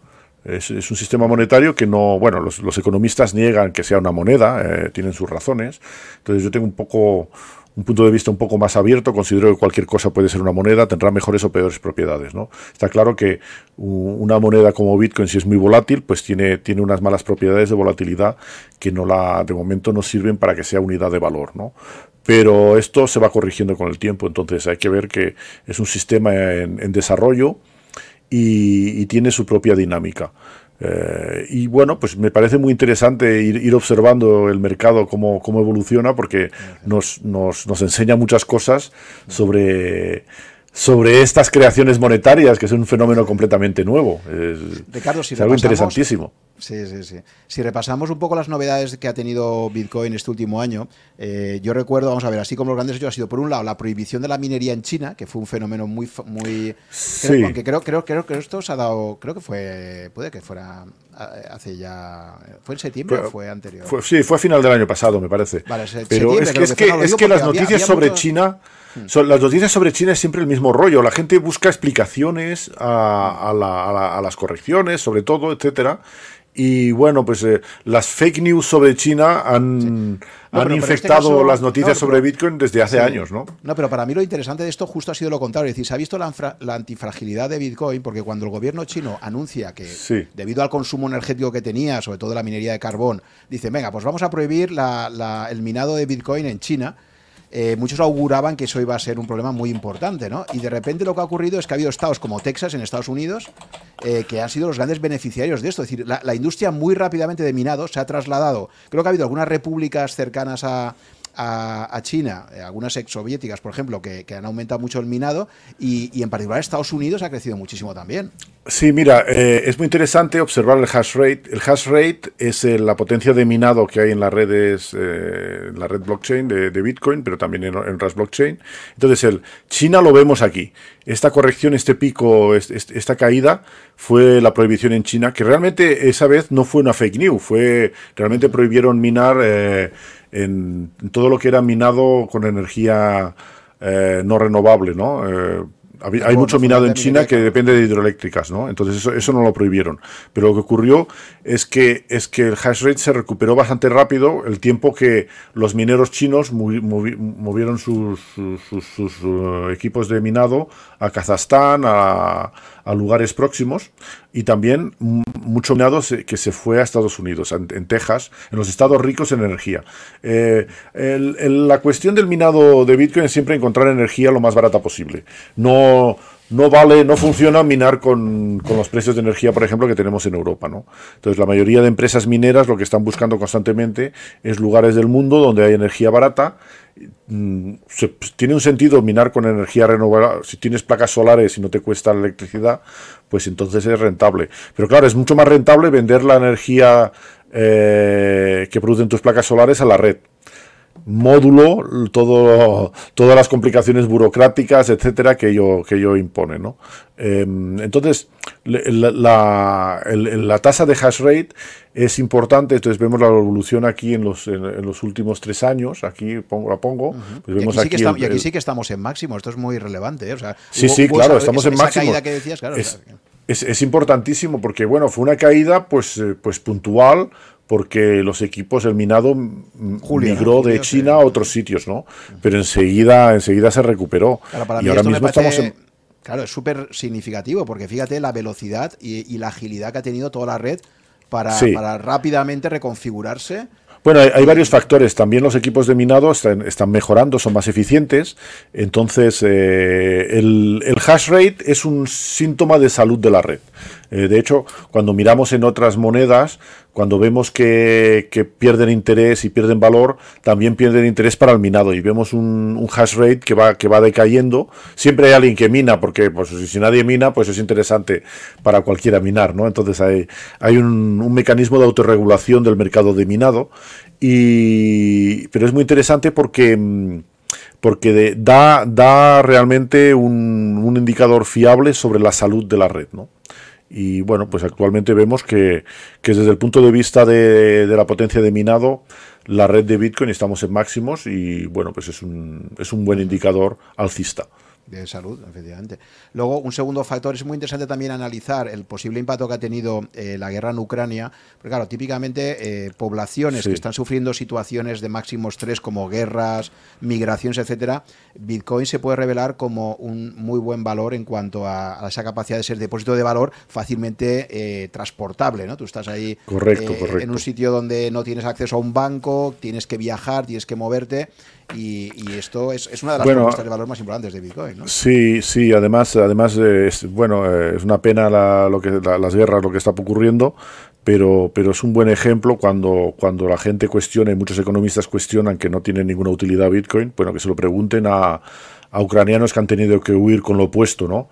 [SPEAKER 2] Es, un sistema monetario que no, bueno, los, economistas niegan que sea una moneda, eh, tienen sus razones. Entonces yo tengo un poco un punto de vista un poco más abierto, considero que cualquier cosa puede ser una moneda, tendrá mejores o peores propiedades. ¿no? Está claro que una moneda como Bitcoin, si es muy volátil, pues tiene, tiene unas malas propiedades de volatilidad que no la, de momento no sirven para que sea unidad de valor. ¿no? Pero esto se va corrigiendo con el tiempo, entonces hay que ver que es un sistema en desarrollo y, tiene su propia dinámica. Eh, y bueno, pues me parece muy interesante ir, observando el mercado, cómo, cómo evoluciona, porque nos, nos, nos, enseña muchas cosas sobre, sobre estas creaciones monetarias, que es un fenómeno completamente nuevo.
[SPEAKER 1] Es,
[SPEAKER 2] es algo interesantísimo.
[SPEAKER 1] Sí, sí, sí. Si repasamos un poco las novedades que ha tenido Bitcoin este último año, eh, yo recuerdo, vamos a ver, así como los grandes hechos ha sido, por un lado, la prohibición de la minería en China, que fue un fenómeno muy... muy
[SPEAKER 2] sí.
[SPEAKER 1] creo, aunque creo, creo, creo que esto se ha dado, creo que fue, puede que fuera hace ya... ¿Fue en septiembre o fue anterior?
[SPEAKER 2] sí, fue a final del año pasado, me parece.
[SPEAKER 1] Vale,
[SPEAKER 2] Pero es que, es que, es que las noticias sobre China... Hmm. Son, las noticias sobre China es siempre el mismo rollo. La gente busca explicaciones a, a, a las correcciones, sobre todo, etcétera. Y bueno, pues eh, las fake news sobre China han, han este infectado las noticias sobre Bitcoin desde hace años, ¿no?
[SPEAKER 1] No, pero para mí lo interesante de esto justo ha sido lo contrario. Es decir, se ha visto la, antifragilidad de Bitcoin porque cuando el gobierno chino anuncia que debido al consumo energético que tenía, sobre todo la minería de carbón, dice, venga, pues vamos a prohibir el minado de Bitcoin en China eh, muchos auguraban que eso iba a ser un problema muy importante, ¿no? Y de repente lo que ha ocurrido es que ha habido estados como Texas en Estados Unidos eh, que han sido los grandes beneficiarios de esto. Es decir, la, industria muy rápidamente de minado se ha trasladado. Creo que ha habido algunas repúblicas cercanas a, a, China, eh, algunas ex soviéticas, por ejemplo, que, han aumentado mucho el minado y, en particular Estados Unidos ha crecido muchísimo también.
[SPEAKER 2] Sí, mira, eh, es muy interesante observar el hash rate. El hash rate es eh, la potencia de minado que hay en las redes, en la red blockchain de, Bitcoin, pero también en, en Rust Blockchain. Entonces, el China lo vemos aquí. Esta corrección, este pico, esta caída fue la prohibición en China, que realmente esa vez no fue una fake news, fue realmente prohibieron minar en, todo lo que era minado con energía eh, no renovable, ¿no? Eh, hay mucho minado en China que depende de hidroeléctricas, ¿no? Entonces eso, eso, no lo prohibieron. Pero lo que ocurrió es que, es que el hash rate se recuperó bastante rápido el tiempo que los mineros chinos movieron sus, sus, uh, equipos de minado a Kazajstán, a, a lugares próximos y también mucho minado que se fue a Estados Unidos, en, Texas, en los estados ricos en energía. Eh, la cuestión del minado de Bitcoin es siempre encontrar energía lo más barata posible. No, no vale, no funciona minar con, con, los precios de energía, por ejemplo, que tenemos en Europa. ¿no? Entonces, la mayoría de empresas mineras lo que están buscando constantemente es lugares del mundo donde hay energía barata Mm, pues, tiene un sentido minar con energía renovable. Si tienes placas solares y no te cuesta la electricidad, pues entonces es rentable. Pero claro, es mucho más rentable vender la energía eh, que producen tus placas solares a la red. Módulo todo, todas las complicaciones burocráticas, etcétera, que ello, que ello impone. ¿no? Em, entonces, la, la, tasa de hash rate es importante, entonces vemos la evolución aquí en los, en, los últimos tres años, aquí pongo, la pongo.
[SPEAKER 1] Pues vemos y, aquí, sí aquí, sí que estamos en máximo, esto es muy relevante. ¿eh?
[SPEAKER 2] sí, sí, claro, estamos en máximo. es, es, importantísimo porque, bueno, fue una caída pues, eh, pues puntual, porque los equipos, el minado migró de China a otros sitios, ¿no? Pero enseguida, enseguida se recuperó. y ahora mismo estamos en...
[SPEAKER 1] Claro, es súper significativo, porque fíjate la velocidad y, la agilidad que ha tenido toda la red para, para rápidamente reconfigurarse
[SPEAKER 2] bueno, hay, varios factores. También los equipos de minado están, mejorando, son más eficientes. Entonces, eh, el, hash rate es un síntoma de salud de la red. Eh, de hecho, cuando miramos en otras monedas, cuando vemos que, pierden interés y pierden valor, también pierden interés para el minado y vemos un, hash rate que va, que va decayendo. Siempre hay alguien que mina, porque pues, si nadie mina, pues es interesante para cualquiera minar, ¿no? Entonces hay, un, mecanismo de autorregulación del mercado de minado, y, pero es muy interesante porque porque da, da realmente un, un, indicador fiable sobre la salud de la red, ¿no? Y bueno, pues actualmente vemos que, desde el punto de vista de, de, la potencia de minado, la red de Bitcoin estamos en máximos y bueno, pues es un, es un buen indicador alcista
[SPEAKER 1] de salud, efectivamente. Luego, un segundo factor, es muy interesante también analizar el posible impacto que ha tenido eh, la guerra en Ucrania, porque claro, típicamente eh, poblaciones que están sufriendo situaciones de máximo estrés como guerras, migraciones, etcétera, Bitcoin se puede revelar como un muy buen valor en cuanto a, esa capacidad de ser depósito de valor fácilmente eh, transportable, ¿no? Tú estás ahí
[SPEAKER 2] correcto,
[SPEAKER 1] en un sitio donde no tienes acceso a un banco, tienes que viajar, tienes que moverte y, esto es, una de las propuestas de valor más importantes de Bitcoin. ¿no?
[SPEAKER 2] Sí, sí, además, además es, bueno, es una pena lo que, las guerras, lo que está ocurriendo, pero, pero es un buen ejemplo cuando, cuando la gente cuestiona, y muchos economistas cuestionan que no tiene ninguna utilidad Bitcoin, bueno, que se lo pregunten a, a ucranianos que han tenido que huir con lo opuesto, ¿no?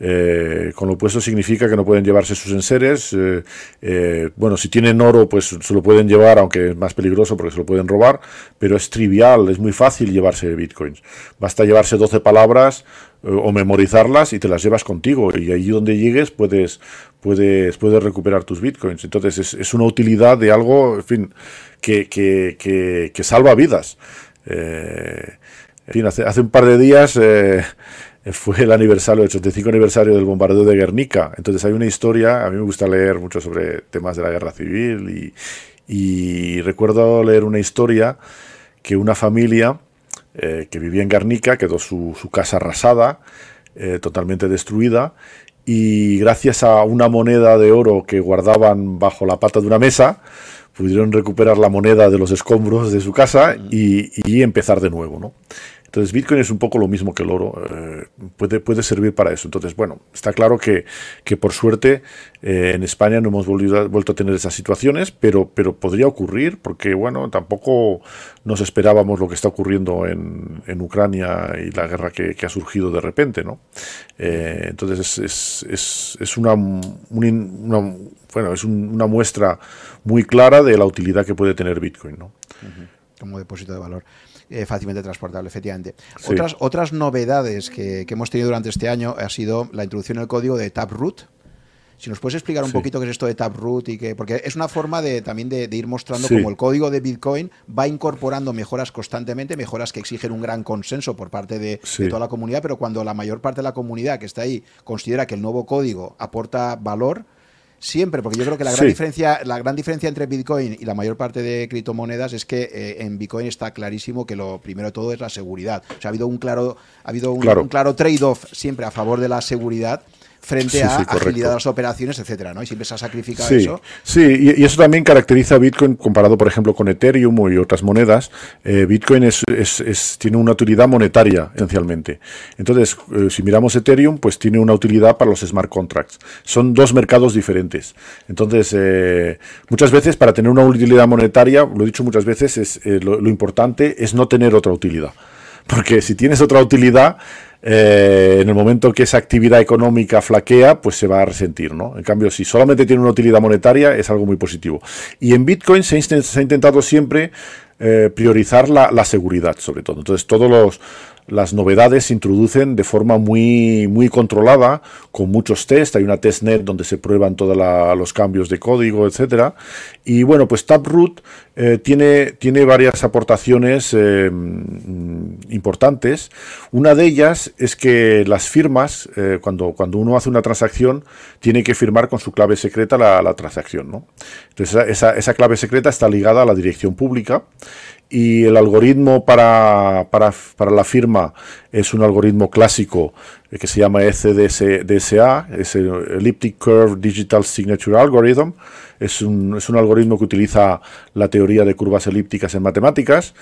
[SPEAKER 2] Eh, con lo opuesto significa que no pueden llevarse sus enseres. Eh, eh, bueno, si tienen oro, pues se lo pueden llevar, aunque es más peligroso porque se lo pueden robar, pero es trivial, es muy fácil llevarse bitcoins. Basta llevarse 12 palabras o memorizarlas y te las llevas contigo. Y allí donde llegues puedes, puedes, puedes recuperar tus bitcoins. Entonces es, una utilidad de algo, en fin, que, que, que, que salva vidas. en fin, hace, hace, un par de días fue el aniversario, el 85 aniversario del bombardeo de Guernica. Entonces hay una historia, a mí me gusta leer mucho sobre temas de la guerra civil y, recuerdo leer una historia que una familia eh, que vivía en Guernica quedó su, casa arrasada, eh, totalmente destruida y gracias a una moneda de oro que guardaban bajo la pata de una mesa, pudieron recuperar la moneda de los escombros de su casa y, y empezar de nuevo. ¿no? Entonces Bitcoin es un poco lo mismo que el oro, eh, puede, puede servir para eso. Entonces, bueno, está claro que, que por suerte eh, en España no hemos vuelto a tener esas situaciones, pero, pero podría ocurrir porque, bueno, tampoco nos esperábamos lo que está ocurriendo en, en Ucrania y la guerra que, ha surgido de repente, ¿no? Eh, entonces es, es, es una, bueno, es una muestra muy clara de la utilidad que puede tener Bitcoin, ¿no?
[SPEAKER 1] Como depósito de valor. Eh, fácilmente transportable, efectivamente. Otras, otras novedades que, hemos tenido durante este año ha sido la introducción en el código de Taproot. Si nos puedes explicar un poquito qué es esto de Taproot y que porque es una forma de también de, ir mostrando cómo el código de Bitcoin va incorporando mejoras constantemente, mejoras que exigen un gran consenso por parte de, de, toda la comunidad, pero cuando la mayor parte de la comunidad que está ahí considera que el nuevo código aporta valor, Siempre, porque yo creo que la gran, diferencia, la gran diferencia entre Bitcoin y la mayor parte de criptomonedas es que eh, en Bitcoin está clarísimo que lo primero de todo es la seguridad. O sea, ha habido un claro, ha habido un claro trade-off siempre a favor de la seguridad frente a agilidad de las operaciones, etcétera, ¿no? Y siempre se ha sacrificado eso.
[SPEAKER 2] Sí, y, eso también caracteriza a Bitcoin comparado, por ejemplo, con Ethereum y otras monedas. Eh, Bitcoin es, es, tiene una utilidad monetaria, esencialmente. Entonces, eh, si miramos Ethereum, pues tiene una utilidad para los smart contracts. Son dos mercados diferentes. Entonces, eh, muchas veces para tener una utilidad monetaria, lo he dicho muchas veces, es lo importante es no tener otra utilidad porque si tienes otra utilidad, eh, en el momento que esa actividad económica flaquea, pues se va a resentir, ¿no? En cambio, si solamente tiene una utilidad monetaria, es algo muy positivo. Y en Bitcoin se, ha intentado siempre eh, priorizar la, la, seguridad, sobre todo. Entonces, todos los, las novedades se introducen de forma muy, muy controlada, con muchos test. Hay una testnet donde se prueban todos los cambios de código, etcétera. Y bueno, pues Taproot eh, tiene, tiene varias aportaciones eh, importantes. Una de ellas es que las firmas, eh, cuando, cuando uno hace una transacción, tiene que firmar con su clave secreta la, la transacción. ¿no? Entonces, esa, esa clave secreta está ligada a la dirección pública y el algoritmo para, para, para, la firma es un algoritmo clásico que se llama ECDSA, es el Elliptic Curve Digital Signature Algorithm. Es un, es un algoritmo que utiliza la teoría de curvas elípticas en matemáticas.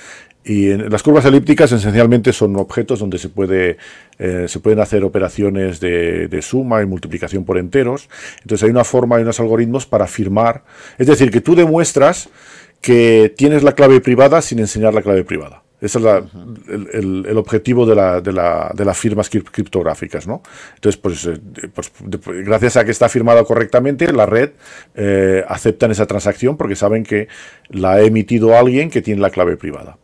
[SPEAKER 2] Y en, las curvas elípticas esencialmente son objetos donde se, puede, eh, se pueden hacer operaciones de, de, suma y multiplicación por enteros. Entonces hay una forma, hay unos algoritmos para firmar. Es decir, que tú demuestras que tienes la clave privada sin enseñar la clave privada. Ese es el, objetivo de, las firmas criptográficas. ¿no? Entonces, pues, eh, pues gracias a que está firmado correctamente, la red eh, acepta esa transacción porque saben que la ha emitido alguien que tiene la clave privada.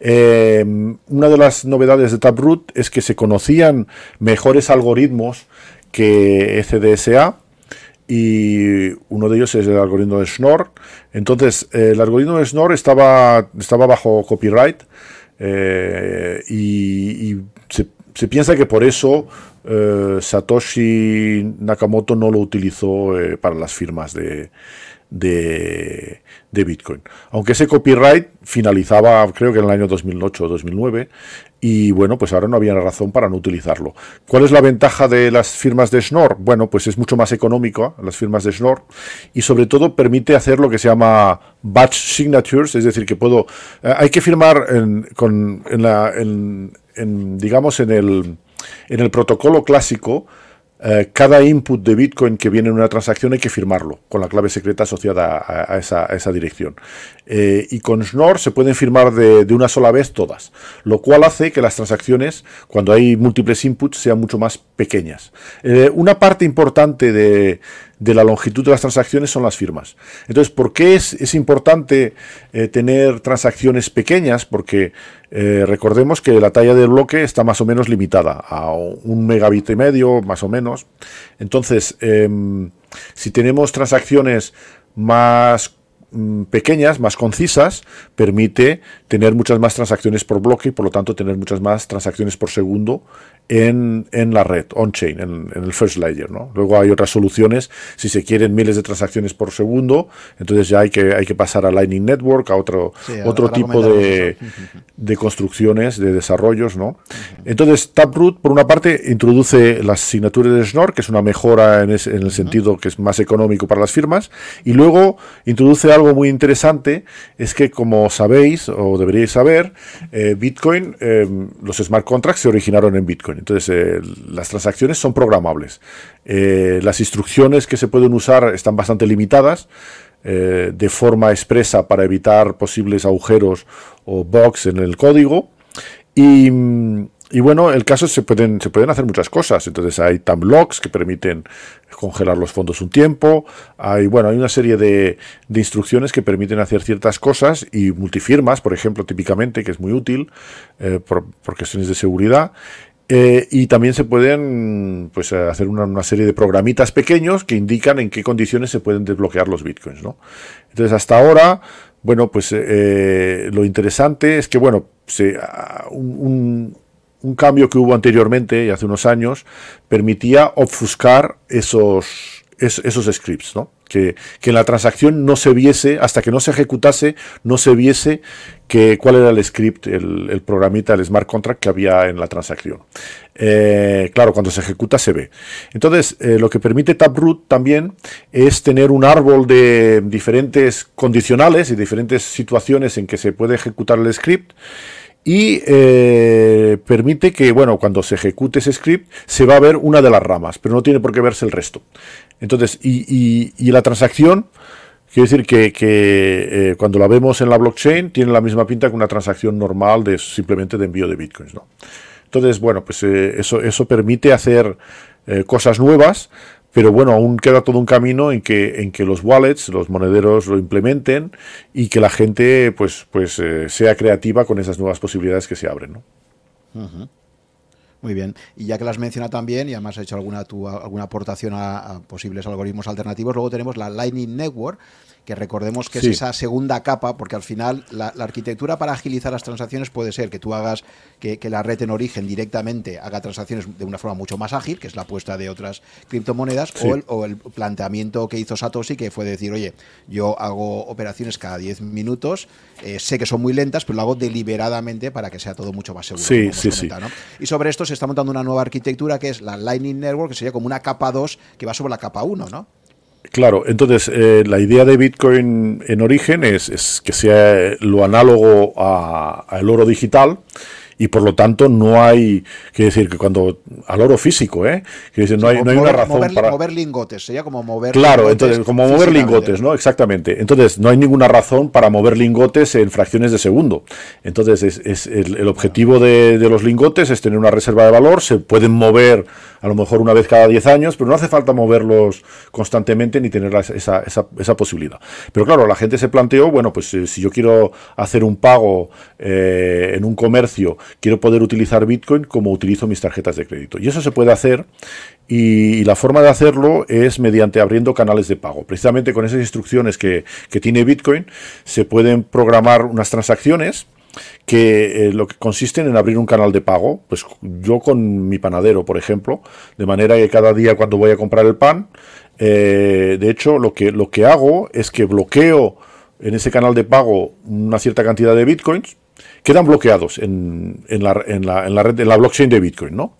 [SPEAKER 2] Eh, una de las novedades de Taproot es que se conocían mejores algoritmos que ECDSA y uno de ellos es el algoritmo de Schnorr. Entonces, el algoritmo de Schnorr estaba, estaba bajo copyright eh, y, se, piensa que por eso eh, Satoshi Nakamoto no lo utilizó eh, para las firmas de, de, Bitcoin. Aunque ese copyright finalizaba creo que en el año 2008 o 2009 y bueno, pues ahora no había razón para no utilizarlo. ¿Cuál es la ventaja de las firmas de Schnorr? Bueno, pues es mucho más económico las firmas de Schnorr y sobre todo permite hacer lo que se llama batch signatures, es decir, que puedo... Eh, hay que firmar en, con, en la, en, digamos, en el, en el protocolo clásico, eh, cada input de Bitcoin que viene en una transacción hay que firmarlo con la clave secreta asociada a, esa, dirección. Eh, y con Schnorr se pueden firmar de, una sola vez todas, lo cual hace que las transacciones, cuando hay múltiples inputs, sean mucho más pequeñas. Eh, una parte importante de, la longitud de las transacciones son las firmas. Entonces, ¿por qué es, importante tener transacciones pequeñas? Porque recordemos que la talla del bloque está más o menos limitada a un megabit y medio, más o menos entonces, em, si tenemos transacciones más mm, pequeñas, más concisas, permite tener muchas más transacciones por bloque y por lo tanto tener muchas más transacciones por segundo en, la red, on-chain, en, el first layer. ¿no? Luego hay otras soluciones, si se quieren miles de transacciones por segundo, entonces ya hay que, hay que pasar a Lightning Network, a otro, otro tipo de, de, construcciones, de desarrollos. ¿no? Entonces Taproot, por una parte, introduce las asignaturas de Schnorr, que es una mejora en, en el sentido que es más económico para las firmas, y luego introduce algo muy interesante, es que como sabéis, o deberíais saber, eh, Bitcoin, eh, los smart contracts se originaron en Bitcoin. Entonces, eh, las transacciones son programables. Eh, las instrucciones que se pueden usar están bastante limitadas. Eh, de forma expresa para evitar posibles agujeros o bugs en el código. Y, bueno, el caso es que se pueden, se pueden hacer muchas cosas. Entonces hay time que permiten congelar los fondos un tiempo. Hay, bueno, hay una serie de, de, instrucciones que permiten hacer ciertas cosas y multifirmas, por ejemplo, típicamente, que es muy útil por, cuestiones de seguridad. Eh, y también se pueden pues, hacer una, serie de programitas pequeños que indican en qué condiciones se pueden desbloquear los bitcoins. ¿no? Entonces, hasta ahora, bueno, pues eh, lo interesante es que, bueno, se, ah, un, un, cambio que hubo anteriormente, hace unos años, permitía obfuscar esos, esos scripts, ¿no? Que, que, en la transacción no se viese, hasta que no se ejecutase, no se viese que, cuál era el script, el, programita, el smart contract que había en la transacción. Eh, claro, cuando se ejecuta se ve. Entonces, eh, lo que permite Taproot también es tener un árbol de diferentes condicionales y diferentes situaciones en que se puede ejecutar el script y eh, permite que, bueno, cuando se ejecute ese script, se va a ver una de las ramas, pero no tiene por qué verse el resto. Entonces, y, y, la transacción Quiere decir que, eh, cuando la vemos en la blockchain tiene la misma pinta que una transacción normal de simplemente de envío de bitcoins. ¿no? Entonces, bueno, pues eh, eso, eso permite hacer eh, cosas nuevas, pero bueno, aún queda todo un camino en que, en que los wallets, los monederos lo implementen y que la gente pues, pues sea creativa con esas nuevas posibilidades que se abren. ¿no?
[SPEAKER 1] Muy bien. Y ya que las menciona también, y además has hecho alguna, alguna aportación a, posibles algoritmos alternativos, luego tenemos la Lightning Network, que recordemos que es esa segunda capa, porque al final la, arquitectura para agilizar las transacciones puede ser que tú hagas que, la red en origen directamente haga transacciones de una forma mucho más ágil, que es la apuesta de otras criptomonedas, o, el, planteamiento que hizo Satoshi, que fue decir, oye, yo hago operaciones cada 10 minutos, eh, sé que son muy lentas, pero lo hago deliberadamente para que sea todo mucho más seguro.
[SPEAKER 2] Sí, sí, sí.
[SPEAKER 1] Y sobre esto se está montando una nueva arquitectura que es la Lightning Network, que sería como una capa 2 que va sobre la capa 1, ¿no?
[SPEAKER 2] Claro, entonces eh, la idea de Bitcoin en origen es, que sea lo análogo al oro digital y por lo tanto no hay, quiere decir que cuando, al oro físico, ¿eh? Quiere decir, no, hay, no hay una razón
[SPEAKER 1] mover,
[SPEAKER 2] para...
[SPEAKER 1] Mover lingotes, sería como mover
[SPEAKER 2] Claro, entonces, como mover lingotes, ¿no? Exactamente. Entonces, no hay ninguna razón para mover lingotes en fracciones de segundo. Entonces, es, es el, objetivo de, de, los lingotes es tener una reserva de valor, se pueden mover a lo mejor una vez cada 10 años, pero no hace falta moverlos constantemente ni tener esa, esa, esa posibilidad. Pero claro, la gente se planteó, bueno, pues eh, si yo quiero hacer un pago eh, en un comercio quiero poder utilizar Bitcoin como utilizo mis tarjetas de crédito. Y eso se puede hacer y, la forma de hacerlo es mediante abriendo canales de pago. Precisamente con esas instrucciones que, tiene Bitcoin se pueden programar unas transacciones que eh, lo que consisten en abrir un canal de pago, pues yo con mi panadero, por ejemplo, de manera que cada día cuando voy a comprar el pan, eh, de hecho lo que, lo que hago es que bloqueo en ese canal de pago una cierta cantidad de bitcoins, quedan bloqueados en, la, red, en la blockchain de Bitcoin, ¿no?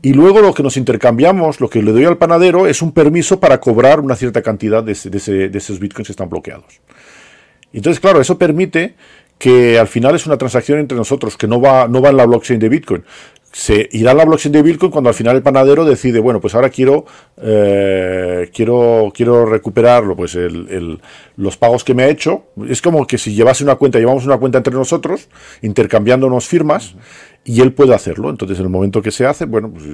[SPEAKER 2] Y luego lo que nos intercambiamos, lo que le doy al panadero, es un permiso para cobrar una cierta cantidad de, de, esos bitcoins que están bloqueados. Entonces, claro, eso permite que al final es una transacción entre nosotros, que no va, no va en la blockchain de Bitcoin, se irá a la blockchain de Bitcoin cuando al final el panadero decide, bueno, pues ahora quiero, eh, quiero, quiero recuperarlo, pues el, los pagos que me ha hecho. Es como que si llevase una cuenta, llevamos una cuenta entre nosotros, intercambiándonos firmas, y él puede hacerlo. Entonces, en el momento que se hace, bueno, pues,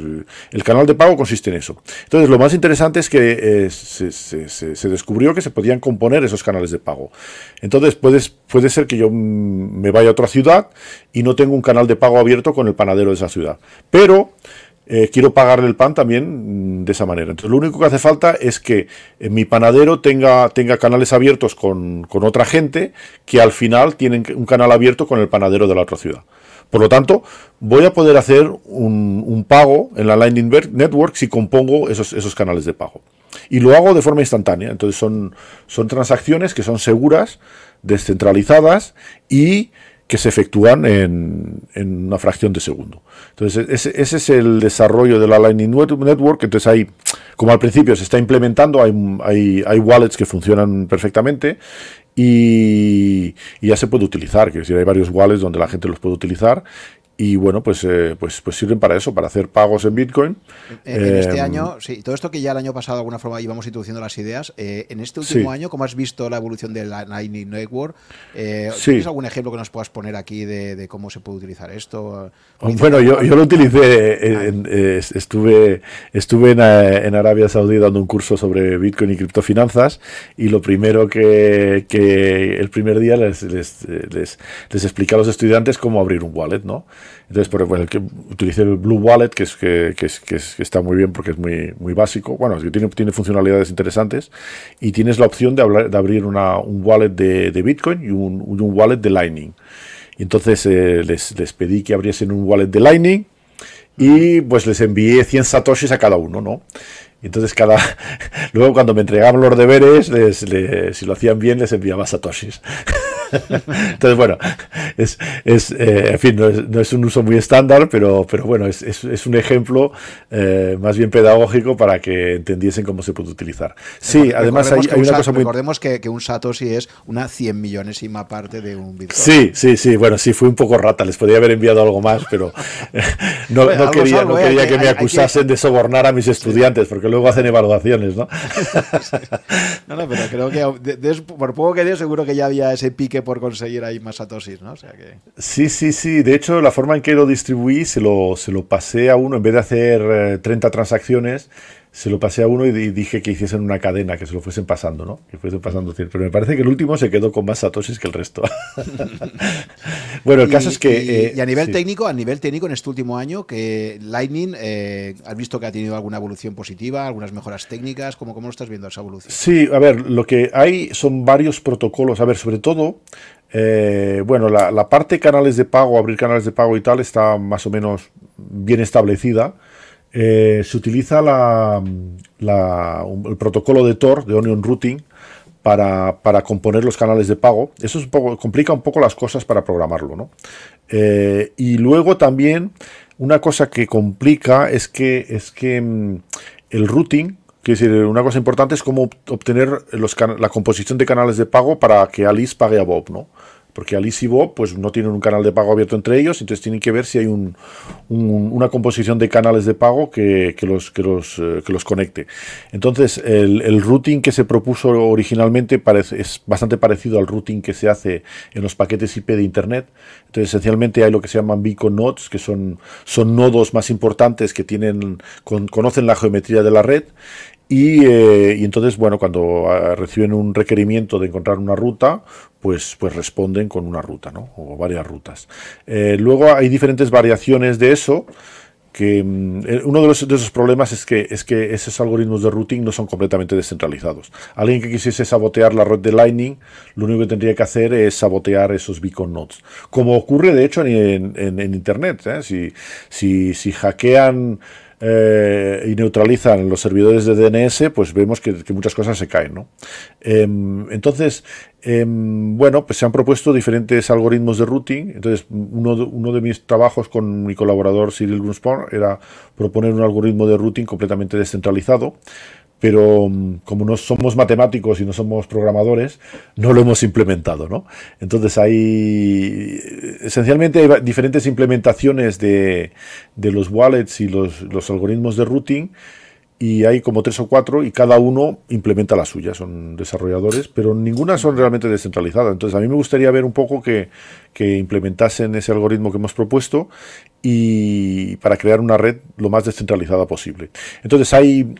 [SPEAKER 2] el canal de pago consiste en eso. Entonces, lo más interesante es que eh, se, descubrió que se podían componer esos canales de pago. Entonces, puede ser que yo me vaya a otra ciudad y no tengo un canal de pago abierto con el panadero de esa ciudad. Pero eh, quiero pagarle el pan también mm, de esa manera. Entonces, lo único que hace falta es que eh, mi panadero tenga, tenga canales abiertos con, con, otra gente que al final tienen un canal abierto con el panadero de la otra ciudad. Por lo tanto, voy a poder hacer un, pago en la Lightning Network si compongo esos, esos, canales de pago. Y lo hago de forma instantánea. Entonces son, son transacciones que son seguras, descentralizadas y que se efectúan en, una fracción de segundo. Entonces, ese, ese, es el desarrollo de la Lightning Network. Entonces, hay, como al principio se está implementando, hay, hay wallets que funcionan perfectamente y, ya se puede utilizar, quiero decir, hay varios wallets donde la gente los puede utilizar y bueno, pues, eh, pues, pues sirven para eso, para hacer pagos en Bitcoin.
[SPEAKER 1] En, este em, año, sí, todo esto que ya el año pasado de alguna forma íbamos introduciendo las ideas, eh, en este último año, ¿cómo has visto la evolución de la Lightning Network? Eh, ¿Tienes algún ejemplo que nos puedas poner aquí de, cómo se puede utilizar esto?
[SPEAKER 2] Bueno, yo, yo, lo utilicé, estuve, estuve en, Arabia Saudí dando un curso sobre Bitcoin y criptofinanzas y lo primero que, que el primer día les, les, les, les expliqué a los estudiantes cómo abrir un wallet, ¿no? Entonces, por ejemplo, que utilicé el Blue Wallet, que, es, que, que, es, que, está muy bien porque es muy, muy básico. Bueno, que tiene, tiene funcionalidades interesantes. Y tienes la opción de, hablar, de abrir una, un wallet de, de Bitcoin y un, un, wallet de Lightning. Y entonces eh, les, les pedí que abriesen un wallet de Lightning y pues les envié 100 satoshis a cada uno, ¿no? Entonces cada luego cuando me entregaban los deberes, les, si lo hacían bien, les enviaba satoshis. Entonces, bueno, es, es eh, en fin, no es, un uso muy estándar, pero, pero bueno, es, es un ejemplo eh, más bien pedagógico para que entendiesen cómo se puede utilizar. Sí, además hay, una cosa muy...
[SPEAKER 1] Recordemos que, que, un Satoshi es una 100 millonesima parte de un Bitcoin.
[SPEAKER 2] Sí, sí, sí, bueno, sí, fui un poco rata, les podría haber enviado algo más, pero no, no, quería, no quería que me acusasen de sobornar a mis estudiantes, porque luego hacen evaluaciones, ¿no?
[SPEAKER 1] no, no, pero creo que por poco que dio, seguro que ya había ese pique por conseguir ahí más satoshis, ¿no? O sea que...
[SPEAKER 2] Sí, sí, sí. De hecho, la forma en que lo distribuí se lo, se lo pasé a uno, en vez de hacer 30 eh, transacciones, se lo pasé a uno y dije que hiciesen una cadena, que se lo fuesen pasando, ¿no? Que fuesen pasando. Pero me parece que el último se quedó con más satoshis que el resto. bueno, el caso es que...
[SPEAKER 1] Y, a eh, nivel técnico, a nivel técnico en este último año, que Lightning, eh, ¿has visto que ha tenido alguna evolución positiva, algunas mejoras técnicas? ¿Cómo, ¿Cómo lo estás viendo esa evolución?
[SPEAKER 2] Sí, a ver, lo que hay son varios protocolos. A ver, sobre todo, eh, bueno, la, la parte canales de pago, abrir canales de pago y tal, está más o menos bien establecida. Eh, se utiliza el protocolo de Tor, de Onion Routing, para, componer los canales de pago. Eso complica un poco las cosas para programarlo. Eh, y luego también una cosa que complica es que, es que mm, el routing, decir, una cosa importante es cómo obtener la composición de canales de pago para que Alice pague a Bob. ¿no? Porque Alice y Bob pues, no tienen un canal de pago abierto entre ellos, entonces tienen que ver si hay una composición de canales de pago que, los, que, los, eh, que los conecte. Entonces, el, routing que se propuso originalmente parece, es bastante parecido al routing que se hace en los paquetes IP de Internet. Entonces, esencialmente hay lo que se llaman beacon nodes, que son, son nodos más importantes que tienen, conocen la geometría de la red eh, y, entonces, bueno, cuando ah, reciben un requerimiento de encontrar una ruta, pues, pues responden con una ruta, ¿no? O varias rutas. Eh, luego hay diferentes variaciones de eso que mm, eh, uno de, los, de, esos problemas es que, es que esos algoritmos de routing no son completamente descentralizados. Alguien que quisiese sabotear la red de Lightning, lo único que tendría que hacer es sabotear esos beacon nodes. Como ocurre de hecho en, en, Internet. Si, si, si hackean eh, y neutralizan los servidores de DNS, pues vemos que, muchas cosas se caen. ¿no? Em, entonces, em, bueno, pues se han propuesto diferentes algoritmos de routing. Entonces, uno de, uno de mis trabajos con mi colaborador Cyril Grunspon era proponer un algoritmo de routing completamente descentralizado pero mm, como no somos matemáticos y no somos programadores, no lo hemos implementado, ¿no? Entonces hay, esencialmente hay diferentes implementaciones de, los wallets y los, algoritmos de routing y hay como tres o cuatro y cada uno implementa la suya, son desarrolladores, pero ninguna son realmente descentralizadas. Entonces a mí me gustaría ver un poco que, que implementasen ese algoritmo que hemos propuesto y para crear una red lo más descentralizada posible. Entonces hay,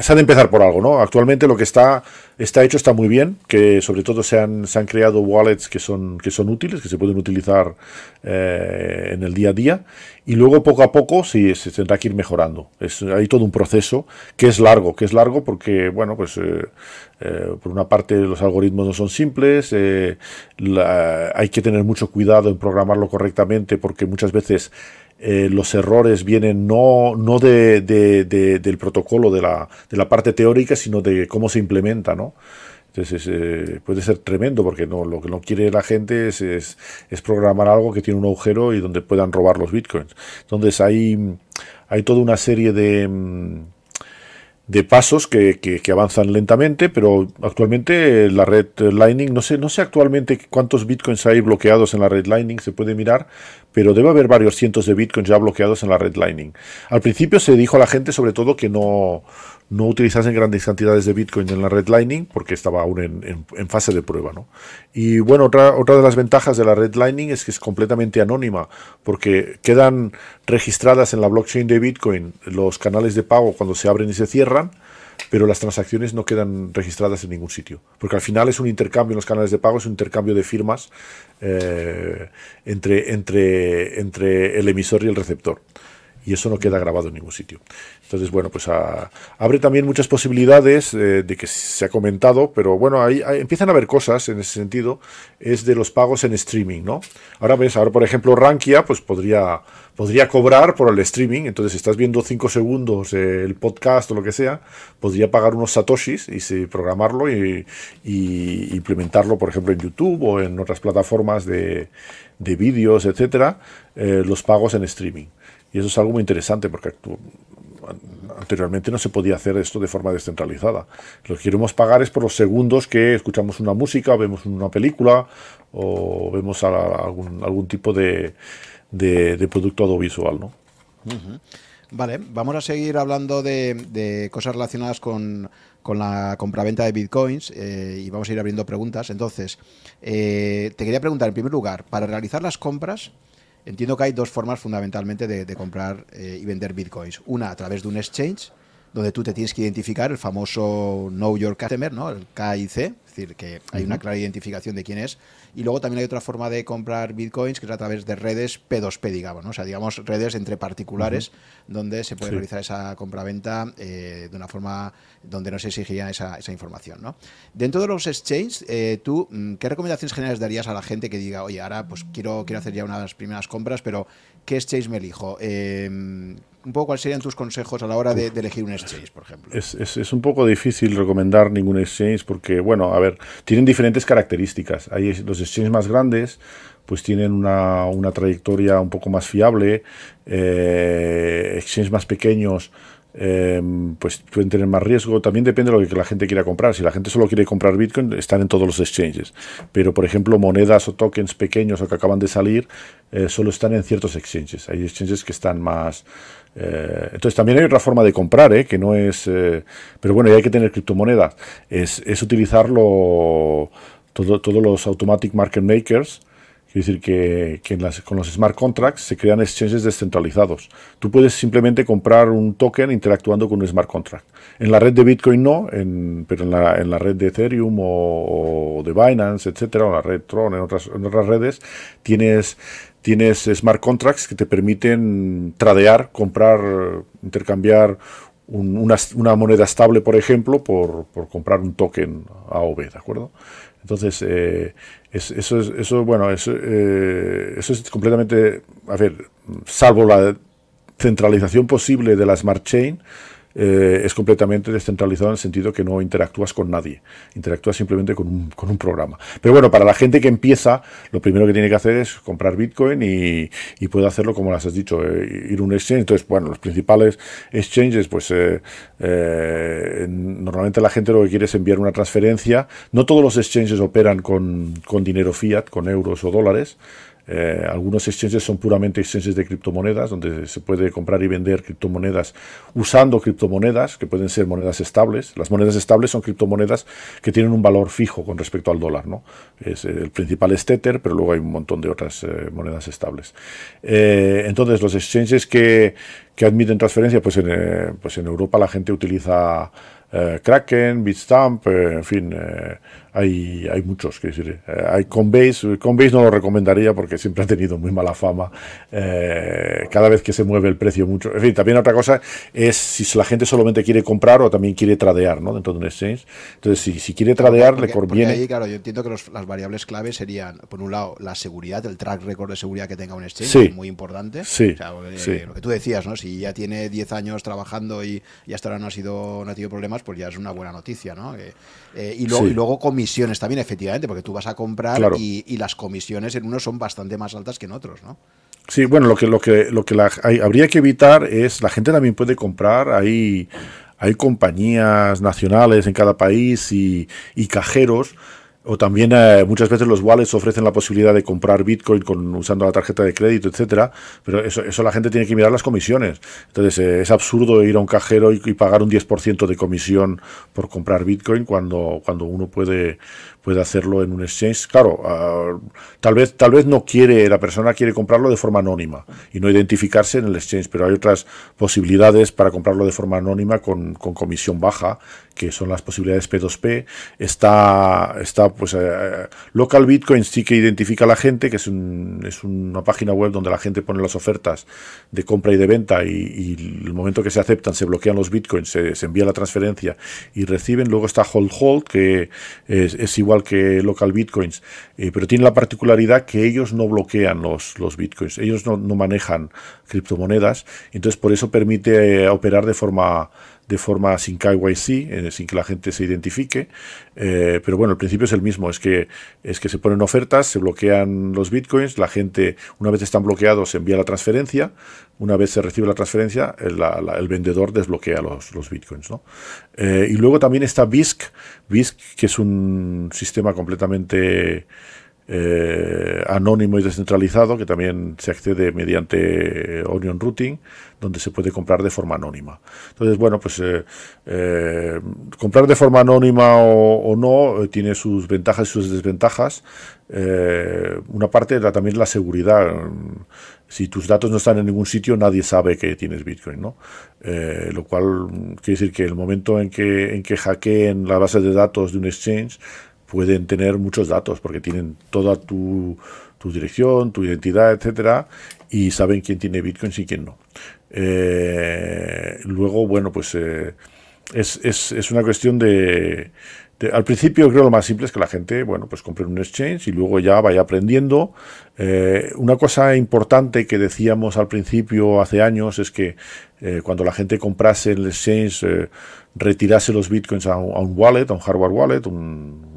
[SPEAKER 2] se ha de empezar por algo, ¿no? Actualmente lo que está, está hecho está muy bien, que sobre todo se han, se han creado wallets que son, que son útiles, que se pueden utilizar eh, en el día a día, y luego poco a poco sí, se tendrá que ir mejorando. Es, hay todo un proceso que es largo, que es largo porque, bueno, pues eh, por una parte los algoritmos no son simples, hay que tener mucho cuidado en programarlo correctamente porque muchas veces eh, los errores vienen no, no de, del protocolo, de la, de la, parte teórica, sino de cómo se implementa, ¿no? Entonces eh, puede ser tremendo porque no, lo que no quiere la gente es, es, programar algo que tiene un agujero y donde puedan robar los bitcoins. Entonces hay, hay toda una serie de mm, de pasos que, que, avanzan lentamente, pero actualmente la red Lightning, no sé, no sé actualmente cuántos bitcoins hay bloqueados en la red Lightning, se puede mirar, pero debe haber varios cientos de bitcoins ya bloqueados en la red Lightning. Al principio se dijo a la gente sobre todo que no, no utilizasen grandes cantidades de Bitcoin en la red Lightning porque estaba aún en, fase de prueba. ¿no? Y bueno, otra, otra de las ventajas de la red Lightning es que es completamente anónima porque quedan registradas en la blockchain de Bitcoin los canales de pago cuando se abren y se cierran, pero las transacciones no quedan registradas en ningún sitio. Porque al final es un intercambio en los canales de pago, es un intercambio de firmas eh, entre, entre, entre el emisor y el receptor y eso no queda grabado en ningún sitio. Entonces, bueno, pues abre también muchas posibilidades eh, de que se ha comentado, pero bueno, ahí, empiezan a haber cosas en ese sentido, es de los pagos en streaming, ¿no? Ahora ves, ahora por ejemplo Rankia, pues podría, podría cobrar por el streaming, entonces si estás viendo cinco segundos el podcast o lo que sea, podría pagar unos satoshis y programarlo y, implementarlo, por ejemplo, en YouTube o en otras plataformas de, de vídeos, etcétera, eh, los pagos en streaming. Y eso es algo muy interesante porque anteriormente no se podía hacer esto de forma descentralizada. Lo que queremos pagar es por los segundos que escuchamos una música, vemos una película o vemos algún, algún tipo de, de, producto audiovisual. ¿no?
[SPEAKER 1] Vale, vamos a seguir hablando de, cosas relacionadas con, con la compraventa de bitcoins eh, y vamos a ir abriendo preguntas. Entonces, eh, te quería preguntar, en primer lugar, para realizar las compras, Entiendo que hay dos formas fundamentalmente de, comprar eh, y vender bitcoins. Una a través de un exchange, donde tú te tienes que identificar, el famoso Know Your Customer, ¿no? el KIC, es decir, que hay una clara identificación de quién es. Y luego también hay otra forma de comprar bitcoins que es a través de redes P2P, digamos, ¿no? o sea, digamos redes entre particulares donde se puede realizar esa compraventa eh, de una forma donde no se exigiría esa, esa información. ¿no? Dentro de los exchanges, eh, tú, mm, ¿qué recomendaciones generales darías a la gente que diga, oye, ahora pues quiero, quiero hacer ya unas primeras compras, pero ¿qué exchange me elijo? Eh, un poco cuáles serían tus consejos a la hora de, elegir un exchange, por ejemplo.
[SPEAKER 2] Es, es, un poco difícil recomendar ningún exchange porque, bueno, a ver, tienen diferentes características. Hay los exchanges más grandes, pues tienen una, una trayectoria un poco más fiable. Eh, exchanges más pequeños Em, pues pueden tener más riesgo. También depende de lo que la gente quiera comprar. Si la gente solo quiere comprar Bitcoin, están en todos los exchanges. Pero, por ejemplo, monedas o tokens pequeños o que acaban de salir, eh, solo están en ciertos exchanges. Hay exchanges que están más... Eh, entonces también hay otra forma de comprar, eh, que no es... pero bueno, hay que tener criptomonedas. Es, es utilizarlo todo, todos los automatic market makers Quiere decir que, con los smart contracts se crean exchanges descentralizados. Tú puedes simplemente comprar un token interactuando con un smart contract. En la red de Bitcoin no, pero en la, red de Ethereum o, de Binance, etcétera, o la red Tron, en otras, otras redes, tienes, tienes smart contracts que te permiten tradear, comprar, intercambiar una, moneda estable, por ejemplo, por, por comprar un token AOV, ¿de acuerdo? Entonces, eh, eso, es, eso, bueno, eso, eh, eso es completamente, a ver, salvo la centralización posible de la Smart Chain, eh, es completamente descentralizado en el sentido que no interactúas con nadie, interactúas simplemente con un, con un, programa. Pero bueno, para la gente que empieza, lo primero que tiene que hacer es comprar Bitcoin y, y puede hacerlo como las has dicho, eh, ir a un exchange. Entonces, bueno, los principales exchanges, pues eh, normalmente la gente lo que quiere es enviar una transferencia. No todos los exchanges operan con, con dinero fiat, con euros o dólares. Eh, algunos exchanges son puramente exchanges de criptomonedas, donde se puede comprar y vender criptomonedas usando criptomonedas, que pueden ser monedas estables. Las monedas estables son criptomonedas que tienen un valor fijo con respecto al dólar. ¿no? Es, eh, el principal es Tether, pero luego hay un montón de otras eh, monedas estables. entonces, los exchanges que, que admiten transferencia, pues en, pues en Europa la gente utiliza Kraken, Bitstamp, en fin hay, hay muchos, que decir, eh, hay Coinbase, Coinbase no lo recomendaría porque siempre ha tenido muy mala fama, eh, cada vez que se mueve el precio mucho, en fin, también otra cosa es si la gente solamente quiere comprar o también quiere tradear, ¿no? Dentro de un exchange, entonces si, si quiere tradear le conviene...
[SPEAKER 1] Ahí, claro, yo entiendo que las variables clave serían, por un lado, la seguridad, el track record de seguridad que tenga un exchange, muy importante,
[SPEAKER 2] sí,
[SPEAKER 1] sí. lo que tú decías, ¿no? Si ya tiene 10 años trabajando y, y hasta ahora no ha, sido, no ha tenido problemas, pues ya es una buena noticia, ¿no? Eh, y, luego, y luego comisiones también, efectivamente, porque tú vas a comprar y, las comisiones en unos son bastante más altas que en otros, ¿no?
[SPEAKER 2] Sí, bueno, lo que, lo que, lo que habría que evitar es, la gente también puede comprar, hay, hay compañías nacionales en cada país y, y cajeros o también eh, muchas veces los wallets ofrecen la posibilidad de comprar Bitcoin con, usando la tarjeta de crédito, etcétera, pero eso, eso la gente tiene que mirar las comisiones. Entonces eh, es absurdo ir a un cajero y, pagar un 10% de comisión por comprar Bitcoin cuando, cuando uno puede, puede hacerlo en un exchange. Claro, ah, tal, vez, tal vez no quiere, la persona quiere comprarlo de forma anónima y no identificarse en el exchange, pero hay otras posibilidades para comprarlo de forma anónima con, con comisión baja que son las posibilidades P2P. Está, está pues, eh, Local Bitcoin sí que identifica a la gente, que es, es, una página web donde la gente pone las ofertas de compra y de venta y, el momento que se aceptan se bloquean los Bitcoins, se, envía la transferencia y reciben. Luego está Hold Hold, que es, igual que Local Bitcoins, eh, pero tiene la particularidad que ellos no bloquean los, los Bitcoins, ellos no, no manejan criptomonedas, entonces por eso permite eh, operar de forma de forma sin KYC, eh, sin que la gente se identifique, pero bueno, el principio es el mismo, es que, es que se ponen ofertas, se bloquean los bitcoins, la gente, una vez están bloqueados, envía la transferencia, una vez se recibe la transferencia, el, vendedor desbloquea los, bitcoins. ¿no? y luego también está BISC, BISC, que es un sistema completamente eh, anónimo y descentralizado que también se accede mediante Onion Routing, donde se puede comprar de forma anónima. Entonces, bueno, pues eh, eh, comprar de forma anónima o, no tiene sus ventajas y sus desventajas. una parte era también la seguridad. Si tus datos no están en ningún sitio, nadie sabe que tienes Bitcoin, ¿no? lo cual quiere decir que el momento en que, en que hackeen la base de datos de un exchange, pueden tener muchos datos porque tienen toda tu, dirección, tu identidad, etcétera, y saben quién tiene bitcoins y quién no. Eh, luego, bueno, pues eh, es, es, es, una cuestión de, Al principio creo lo más simple es que la gente, bueno, pues compre un exchange y luego ya vaya aprendiendo. Eh, una cosa importante que decíamos al principio hace años es que cuando la gente comprase el exchange, retirase los bitcoins a un, wallet, a un hardware wallet, un,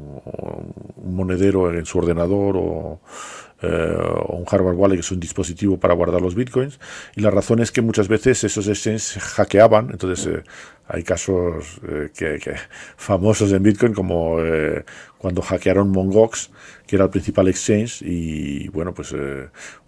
[SPEAKER 2] un monedero en su ordenador o, eh, o, un hardware wallet que es un dispositivo para guardar los bitcoins y la razón es que muchas veces esos exchanges hackeaban entonces eh, hay casos eh, que, famosos en bitcoin como cuando hackearon Mongox que era el principal exchange y bueno pues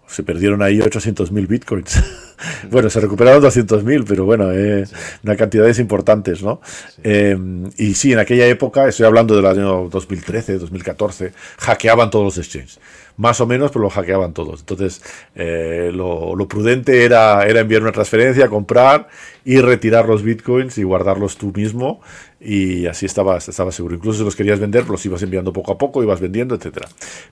[SPEAKER 2] se perdieron ahí 800.000 bitcoins. bueno, se recuperaron 200.000, pero bueno, eh, una cantidades importantes, ¿no? Em, y sí, en aquella época, estoy hablando del año 2013, 2014, hackeaban todos los exchanges. Más o menos, pero lo hackeaban todos. Entonces, eh, lo, prudente era, era enviar una transferencia, comprar y retirar los bitcoins y guardarlos tú mismo. Y así estabas, estabas seguro. Incluso si los querías vender, los ibas enviando poco a poco, ibas vendiendo, etcétera.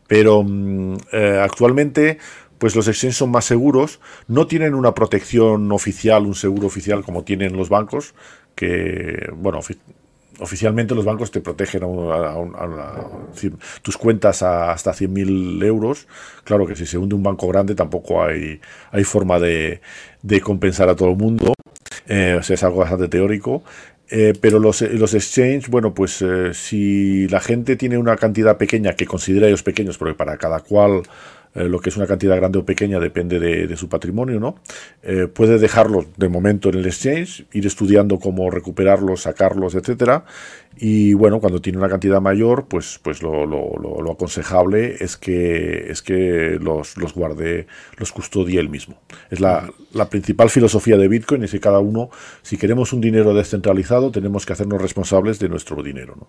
[SPEAKER 2] Pero mm, eh, actualmente pues los exchanges son más seguros, no tienen una protección oficial, un seguro oficial como tienen los bancos, que, bueno, oficialmente los bancos te protegen a, tus cuentas a hasta 100.000 euros. Claro que si se hunde un banco grande tampoco hay, hay forma de, compensar a todo el mundo. Eh, o sea, es algo bastante teórico. Eh, pero los, los exchanges, bueno, pues eh, si la gente tiene una cantidad pequeña, que considera ellos pequeños, porque para cada cual eh, lo que es una cantidad grande o pequeña depende de, su patrimonio, ¿no? Eh, puede dejarlos de momento en el exchange, ir estudiando cómo recuperarlos, sacarlos, etcétera, y bueno, cuando tiene una cantidad mayor, pues, pues lo, lo, lo, aconsejable es que, es que los, los guarde, los custodie él mismo. Es la, la, principal filosofía de Bitcoin, es que cada uno, si queremos un dinero descentralizado, tenemos que hacernos responsables de nuestro dinero. ¿no?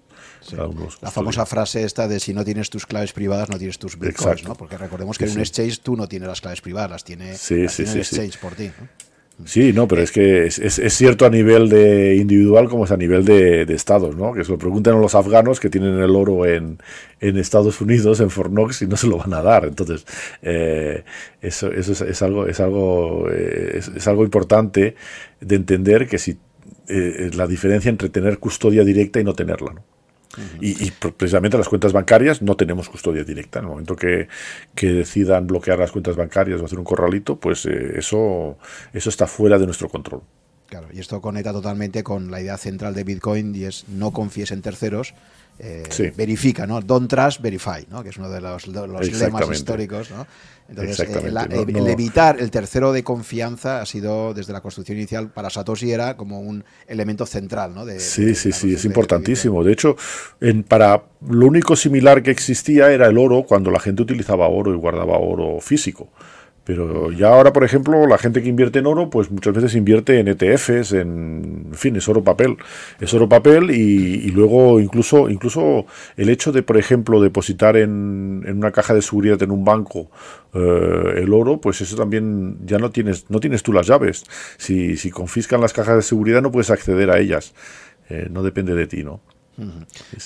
[SPEAKER 1] la famosa frase esta de si no tienes tus claves privadas, no tienes tus Bitcoins, ¿no? porque recordemos que en un exchange tú no tienes las claves privadas, las tiene, las tiene el exchange por ti. ¿no?
[SPEAKER 2] Sí, no, pero es que es, es, cierto a nivel de individual como es a nivel de, de, estados, ¿no? Que se lo preguntan a los afganos que tienen el oro en, Estados Unidos, en Fornox, y no se lo van a dar. Entonces, eh, eso, eso es, es, algo, es, algo, eh, es, algo importante de entender que si eh, la diferencia entre tener custodia directa y no tenerla, ¿no? Y, precisamente las cuentas bancarias no tenemos custodia directa. En el momento que, decidan bloquear las cuentas bancarias o hacer un corralito, pues eh, eso, eso está fuera de nuestro control.
[SPEAKER 1] Claro, y esto conecta totalmente con la idea central de Bitcoin y es no confíes en terceros, eh, verifica, ¿no? Don't trust, verify, ¿no? Que es uno de los, lemas históricos, ¿no? Entonces, eh, el, evitar el tercero de confianza ha sido, desde la construcción inicial, para Satoshi era como un elemento central, ¿no?
[SPEAKER 2] sí, sí, sí, es importantísimo. De hecho, en, para lo único similar que existía era el oro cuando la gente utilizaba oro y guardaba oro físico. Pero ya ahora, por ejemplo, la gente que invierte en oro, pues muchas veces invierte en ETFs, en, fin, es oro papel. Es oro papel y, luego incluso, incluso el hecho de, por ejemplo, depositar en, en una caja de seguridad en un banco eh, el oro, pues eso también ya no tienes, no tienes tú las llaves. Si, si confiscan las cajas de seguridad no puedes acceder a ellas. no depende de ti, ¿no?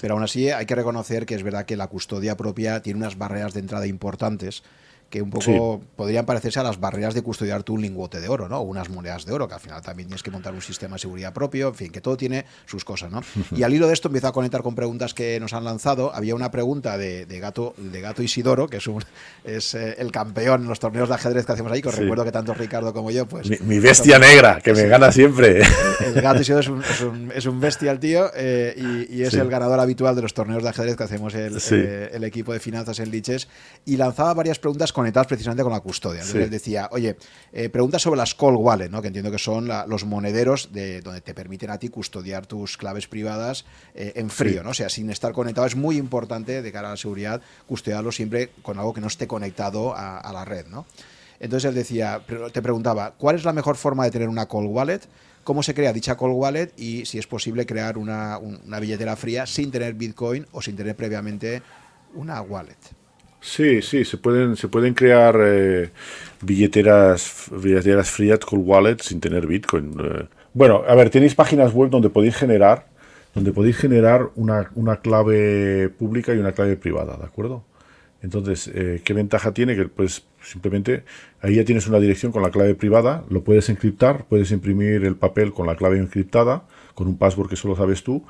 [SPEAKER 1] Pero aún así hay que reconocer que es verdad que la custodia propia tiene unas barreras de entrada importantes que un poco podrían parecerse a las barreras de custodiar tu un lingote de oro, ¿no? O unas monedas de oro, que al final también tienes que montar un sistema de seguridad propio, en fin, que todo tiene sus cosas, ¿no? Y al hilo de esto empiezo a conectar con preguntas que nos han lanzado. Había una pregunta de, Gato, de Gato Isidoro, que es un es eh, el campeón en los torneos de ajedrez que hacemos ahí, que os recuerdo que tanto Ricardo como yo, pues...
[SPEAKER 2] Mi, bestia negra, que me gana siempre.
[SPEAKER 1] El, Gato Isidoro es un, es un, bestia el tío eh, y, es el ganador habitual de los torneos de ajedrez que hacemos el, eh, el equipo de finanzas en Liches y lanzaba varias preguntas conectadas precisamente con la custodia. Entonces decía, oye, eh, pregunta sobre las call wallet, ¿no? que entiendo que son los monederos de donde te permiten a ti custodiar tus claves privadas eh, en frío, ¿no? o sea, sin estar conectado. Es muy importante de cara a la seguridad custodiarlo siempre con algo que no esté conectado a, la red. ¿no? Entonces él decía, te preguntaba, ¿cuál es la mejor forma de tener una call wallet? cómo se crea dicha call wallet y si es posible crear una, una, billetera fría sin tener Bitcoin o sin tener previamente una wallet.
[SPEAKER 2] Sí, sí, se pueden, se pueden crear eh, billeteras, billeteras fiat con wallet sin tener Bitcoin. Eh. Bueno, a ver, tenéis páginas web donde podéis generar, donde podéis generar una, una clave pública y una clave privada, ¿de acuerdo? Entonces, eh, ¿qué ventaja tiene? Que pues simplemente ahí ya tienes una dirección con la clave privada, lo puedes encriptar, puedes imprimir el papel con la clave encriptada, con un password que solo sabes tú,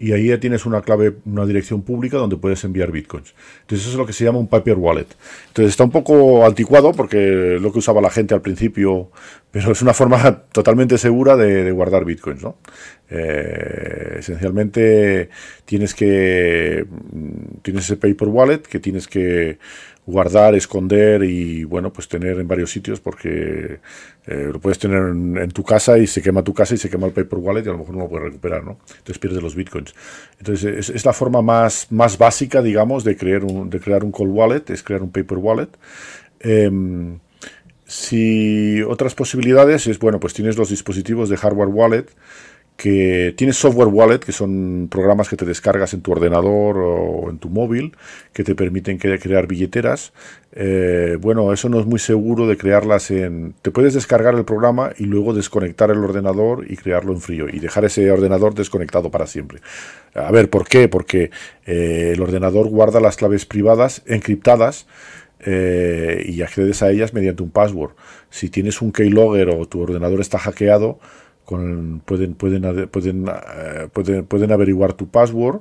[SPEAKER 2] y ahí ya tienes una clave, una dirección pública donde puedes enviar bitcoins. Entonces eso es lo que se llama un paper wallet. Entonces está un poco anticuado porque es lo que usaba la gente al principio, pero es una forma totalmente segura de, guardar bitcoins. ¿no? Eh, esencialmente tienes que mm, tienes ese paper wallet que tienes que guardar, esconder y bueno, pues tener en varios sitios porque eh, lo puedes tener en, tu casa y se quema tu casa y se quema el paper wallet y a lo mejor no lo puedes recuperar, ¿no? Entonces pierdes los bitcoins. Entonces es, la forma más, más básica, digamos, de crear, un, de crear un cold wallet, es crear un paper wallet. Em, si otras posibilidades es, bueno, pues tienes los dispositivos de hardware wallet que tienes software wallet, que son programas que te descargas en tu ordenador o en tu móvil, que te permiten crear billeteras. Eh, bueno, eso no es muy seguro de crearlas en... Te puedes descargar el programa y luego desconectar el ordenador y crearlo en frío y dejar ese ordenador desconectado para siempre. A ver, ¿por qué? Porque eh, el ordenador guarda las claves privadas encriptadas eh, y accedes a ellas mediante un password. Si tienes un keylogger o tu ordenador está hackeado, pueden, pueden, pueden, eh, pueden, pueden averiguar tu password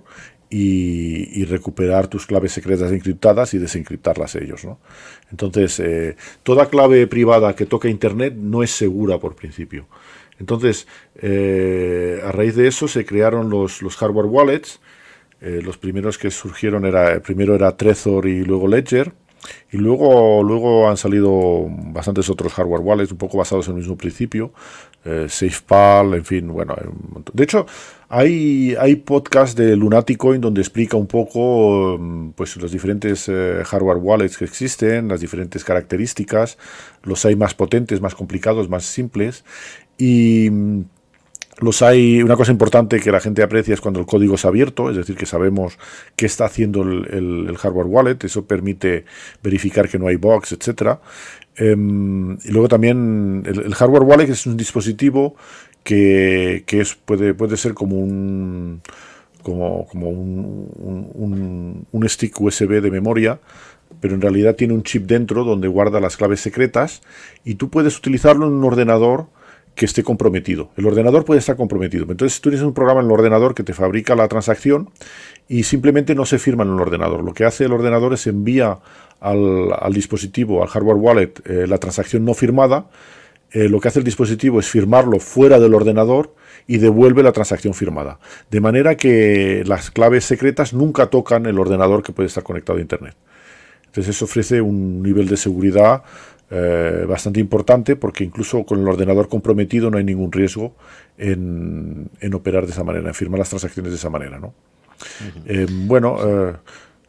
[SPEAKER 2] y, recuperar tus claves secretas encriptadas y desencriptarlas ellos. ¿no? Entonces, eh, toda clave privada que toca Internet no es segura por principio. Entonces, eh, a raíz de eso se crearon los, los hardware wallets. los primeros que surgieron era, primero era Trezor y luego Ledger. Y luego, luego han salido bastantes otros hardware wallets, un poco basados en el mismo principio, eh, SafePal, en fin, bueno. De hecho, hay, hay podcast de Lunaticoin donde explica un poco mm, pues, los diferentes eh, hardware wallets que existen, las diferentes características, los hay más potentes, más complicados, más simples. Y mm, los hay, una cosa importante que la gente aprecia es cuando el código es abierto, es decir, que sabemos qué está haciendo el, hardware wallet, eso permite verificar que no hay bugs, etcétera. Em, y luego también el, hardware wallet es un dispositivo que, es, puede, ser como un, un, stick USB de memoria, pero en realidad tiene un chip dentro donde guarda las claves secretas y tú puedes utilizarlo en un ordenador que esté comprometido. El ordenador puede estar comprometido. Entonces tú tienes un programa en el ordenador que te fabrica la transacción y simplemente no se firma en el ordenador. Lo que hace el ordenador es envía al, dispositivo, al hardware wallet, eh, la transacción no firmada. Eh, lo que hace el dispositivo es firmarlo fuera del ordenador y devuelve la transacción firmada. De manera que las claves secretas nunca tocan el ordenador que puede estar conectado a Internet. Entonces eso ofrece un nivel de seguridad eh, bastante importante porque incluso con el ordenador comprometido no hay ningún riesgo en, operar de esa manera, en firmar las transacciones de esa manera. ¿no? Eh, bueno,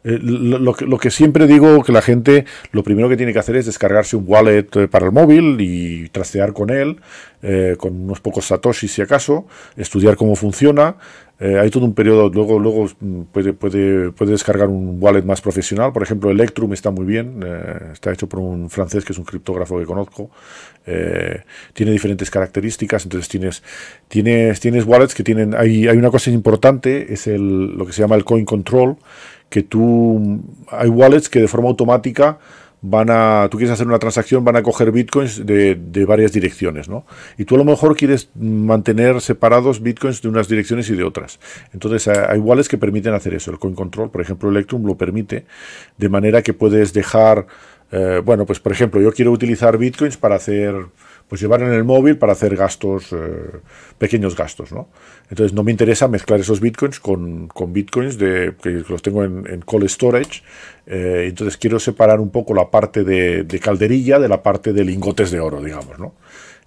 [SPEAKER 2] eh, lo, que, lo, que, siempre digo que la gente lo primero que tiene que hacer es descargarse un wallet para el móvil y trastear con él, con unos pocos satoshis si acaso, estudiar cómo funciona, Eh, hay todo un periodo, luego, luego mm, puede, puede, puede, descargar un wallet más profesional, por ejemplo Electrum está muy bien, eh, está hecho por un francés que es un criptógrafo que conozco, eh, tiene diferentes características, entonces tienes, tienes, tienes wallets que tienen, hay, hay una cosa importante, es el, lo que se llama el coin control, que tú, hay wallets que de forma automática van a, tú quieres hacer una transacción, van a coger bitcoins de, de, varias direcciones, ¿no? Y tú a lo mejor quieres mantener separados bitcoins de unas direcciones y de otras. Entonces hay wallets que permiten hacer eso. El coin control, por ejemplo, Electrum lo permite, de manera que puedes dejar, eh, bueno, pues por ejemplo, yo quiero utilizar bitcoins para hacer pues llevar en el móvil para hacer gastos, eh, pequeños gastos, ¿no? Entonces no me interesa mezclar esos bitcoins con, bitcoins de, que los tengo en, en cold storage, eh, entonces quiero separar un poco la parte de, calderilla de la parte de lingotes de oro, digamos, ¿no?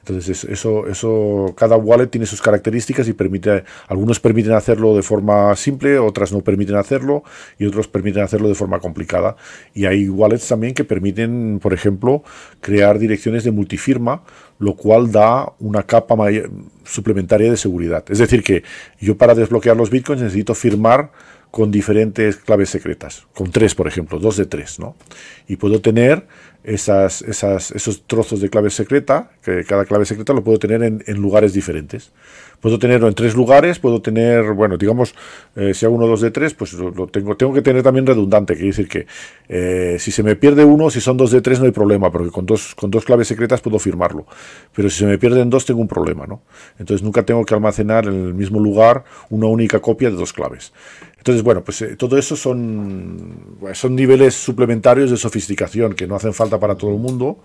[SPEAKER 2] Entonces, eso, eso, cada wallet tiene sus características y permite, algunos permiten hacerlo de forma simple, otras no permiten hacerlo y otros permiten hacerlo de forma complicada. Y hay wallets también que permiten, por ejemplo, crear direcciones de multifirma, lo cual da una capa suplementaria de seguridad. Es decir, que yo para desbloquear los bitcoins necesito firmar con diferentes claves secretas, con tres, por ejemplo, dos de tres, ¿no? Y puedo tener esas, esos trozos de clave secreta, que cada clave secreta lo puedo tener en, lugares diferentes. Puedo tenerlo en tres lugares, puedo tener, bueno, digamos, eh, si hago uno, dos de tres, pues lo, lo, tengo, tengo que tener también redundante, quiere decir que eh, si se me pierde uno, si son dos de tres no hay problema, porque con dos, con dos claves secretas puedo firmarlo. Pero si se me pierden dos, tengo un problema, ¿no? Entonces nunca tengo que almacenar en el mismo lugar una única copia de dos claves. Entonces, bueno, pues eh, todo eso son, son niveles suplementarios de sofisticación que no hacen falta para todo el mundo,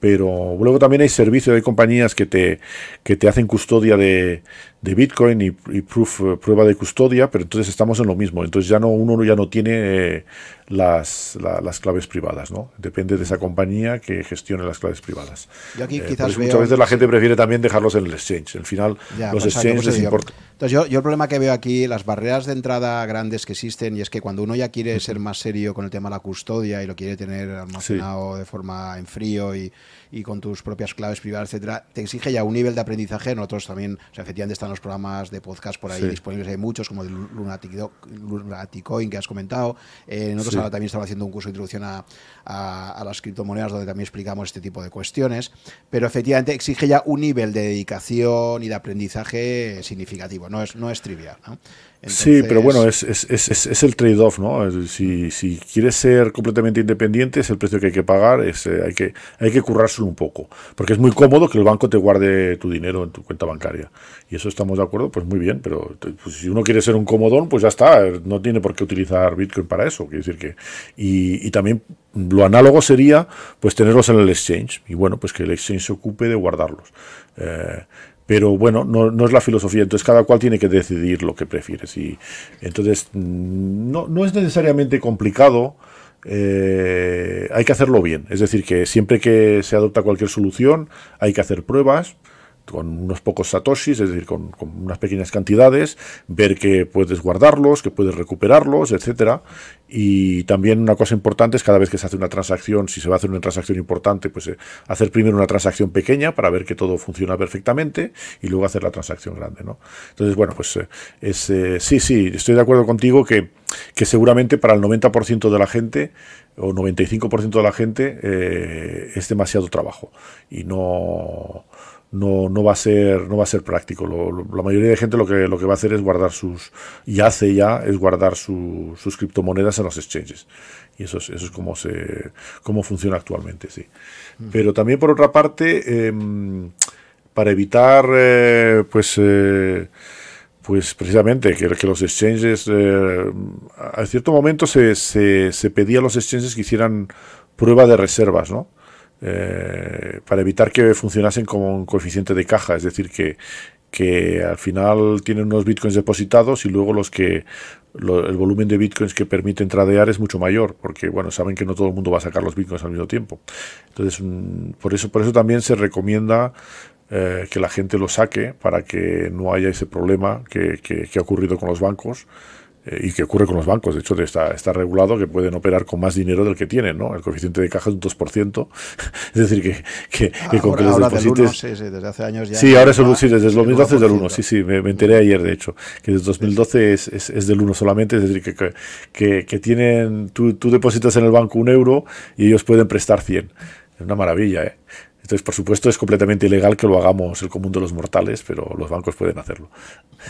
[SPEAKER 2] pero luego también hay servicios, hay compañías que te, que te hacen custodia de, de Bitcoin y, y proof, prueba de custodia, pero entonces estamos en lo mismo. Entonces ya no uno ya no tiene eh, las, la, las claves privadas, ¿no? Depende de esa compañía que gestione las claves privadas.
[SPEAKER 1] Yo aquí eh, quizás
[SPEAKER 2] veo... Muchas veces la gente prefiere también dejarlos en el exchange. Al final ya, los pues exchanges les importa.
[SPEAKER 1] Entonces yo, yo, el problema que veo aquí, las barreras de entrada grandes que existen, y es que cuando uno ya quiere ser más serio con el tema de la custodia y lo quiere tener almacenado sí. de forma en frío y, y, con tus propias claves privadas, etcétera, te exige ya un nivel de aprendizaje. Nosotros también, o sea, efectivamente están los programas de podcast por ahí sí. disponibles, hay muchos, como el Lunatic, Lunaticoin que has comentado. Eh, nosotros sí. ahora también estamos haciendo un curso de introducción a, a, a, las criptomonedas donde también explicamos este tipo de cuestiones, pero efectivamente exige ya un nivel de dedicación y de aprendizaje significativo, no es, no es trivial. ¿no?
[SPEAKER 2] Entonces... Sí, pero bueno, es, es, es, es el trade-off, ¿no? Si, si, quieres ser completamente independiente, es el precio que hay que pagar, es, eh, hay, que, hay que currárselo un poco, porque es muy cómodo que el banco te guarde tu dinero en tu cuenta bancaria. Y eso estamos de acuerdo, pues muy bien, pero pues, si uno quiere ser un comodón, pues ya está, no tiene por qué utilizar Bitcoin para eso. Quiere decir que, y, y también lo análogo sería pues tenerlos en el exchange, y bueno, pues que el exchange se ocupe de guardarlos. Eh, pero bueno, no, no, es la filosofía, entonces cada cual tiene que decidir lo que prefieres. Y entonces no, no es necesariamente complicado, eh, hay que hacerlo bien. Es decir, que siempre que se adopta cualquier solución hay que hacer pruebas, con unos pocos satoshis, es decir, con, unas pequeñas cantidades, ver que puedes guardarlos, que puedes recuperarlos, etcétera. Y también una cosa importante es cada vez que se hace una transacción, si se va a hacer una transacción importante, pues eh, hacer primero una transacción pequeña para ver que todo funciona perfectamente y luego hacer la transacción grande, ¿no? Entonces, bueno, pues eh, es, eh, sí, sí, estoy de acuerdo contigo que, que seguramente para el 90% de la gente o 95% de la gente es demasiado trabajo y no no, no, va a ser, no va a ser práctico. Lo, lo, la mayoría de gente lo que, lo que va a hacer es guardar sus, y hace ya, es guardar su, sus criptomonedas en los exchanges. Y eso es, eso es como, se, cómo funciona actualmente, sí. Mm. Pero también, por otra parte, eh, para evitar, eh, pues, eh, pues precisamente que, que los exchanges, eh, a cierto momento se, se, se pedía a los exchanges que hicieran prueba de reservas, ¿no? Eh, para evitar que funcionasen como un coeficiente de caja, es decir, que, que al final tienen unos bitcoins depositados y luego los que el volumen de bitcoins que permiten tradear es mucho mayor, porque bueno, saben que no todo el mundo va a sacar los bitcoins al mismo tiempo. Entonces, mm, por eso, por eso también se recomienda eh, que la gente lo saque para que no haya ese problema que, que, que ha ocurrido con los bancos y que ocurre con los bancos. De hecho, está, está regulado que pueden operar con más dinero del que tienen, ¿no? El coeficiente de caja es un 2%. es decir, que, que,
[SPEAKER 1] con que les deposites... sí, sí, desde hace años ya.
[SPEAKER 2] Sí, ahora es el, sí, desde el 2012 es del 1. Sí, sí, me, enteré ayer, de hecho, que desde 2012 es, es, es del 1 solamente. Es decir, que, que, que tienen, tú, tú depositas en el banco un euro y ellos pueden prestar 100. Es una maravilla, ¿eh? Entonces, por supuesto, es completamente ilegal que lo hagamos el común de los mortales, pero los bancos pueden hacerlo.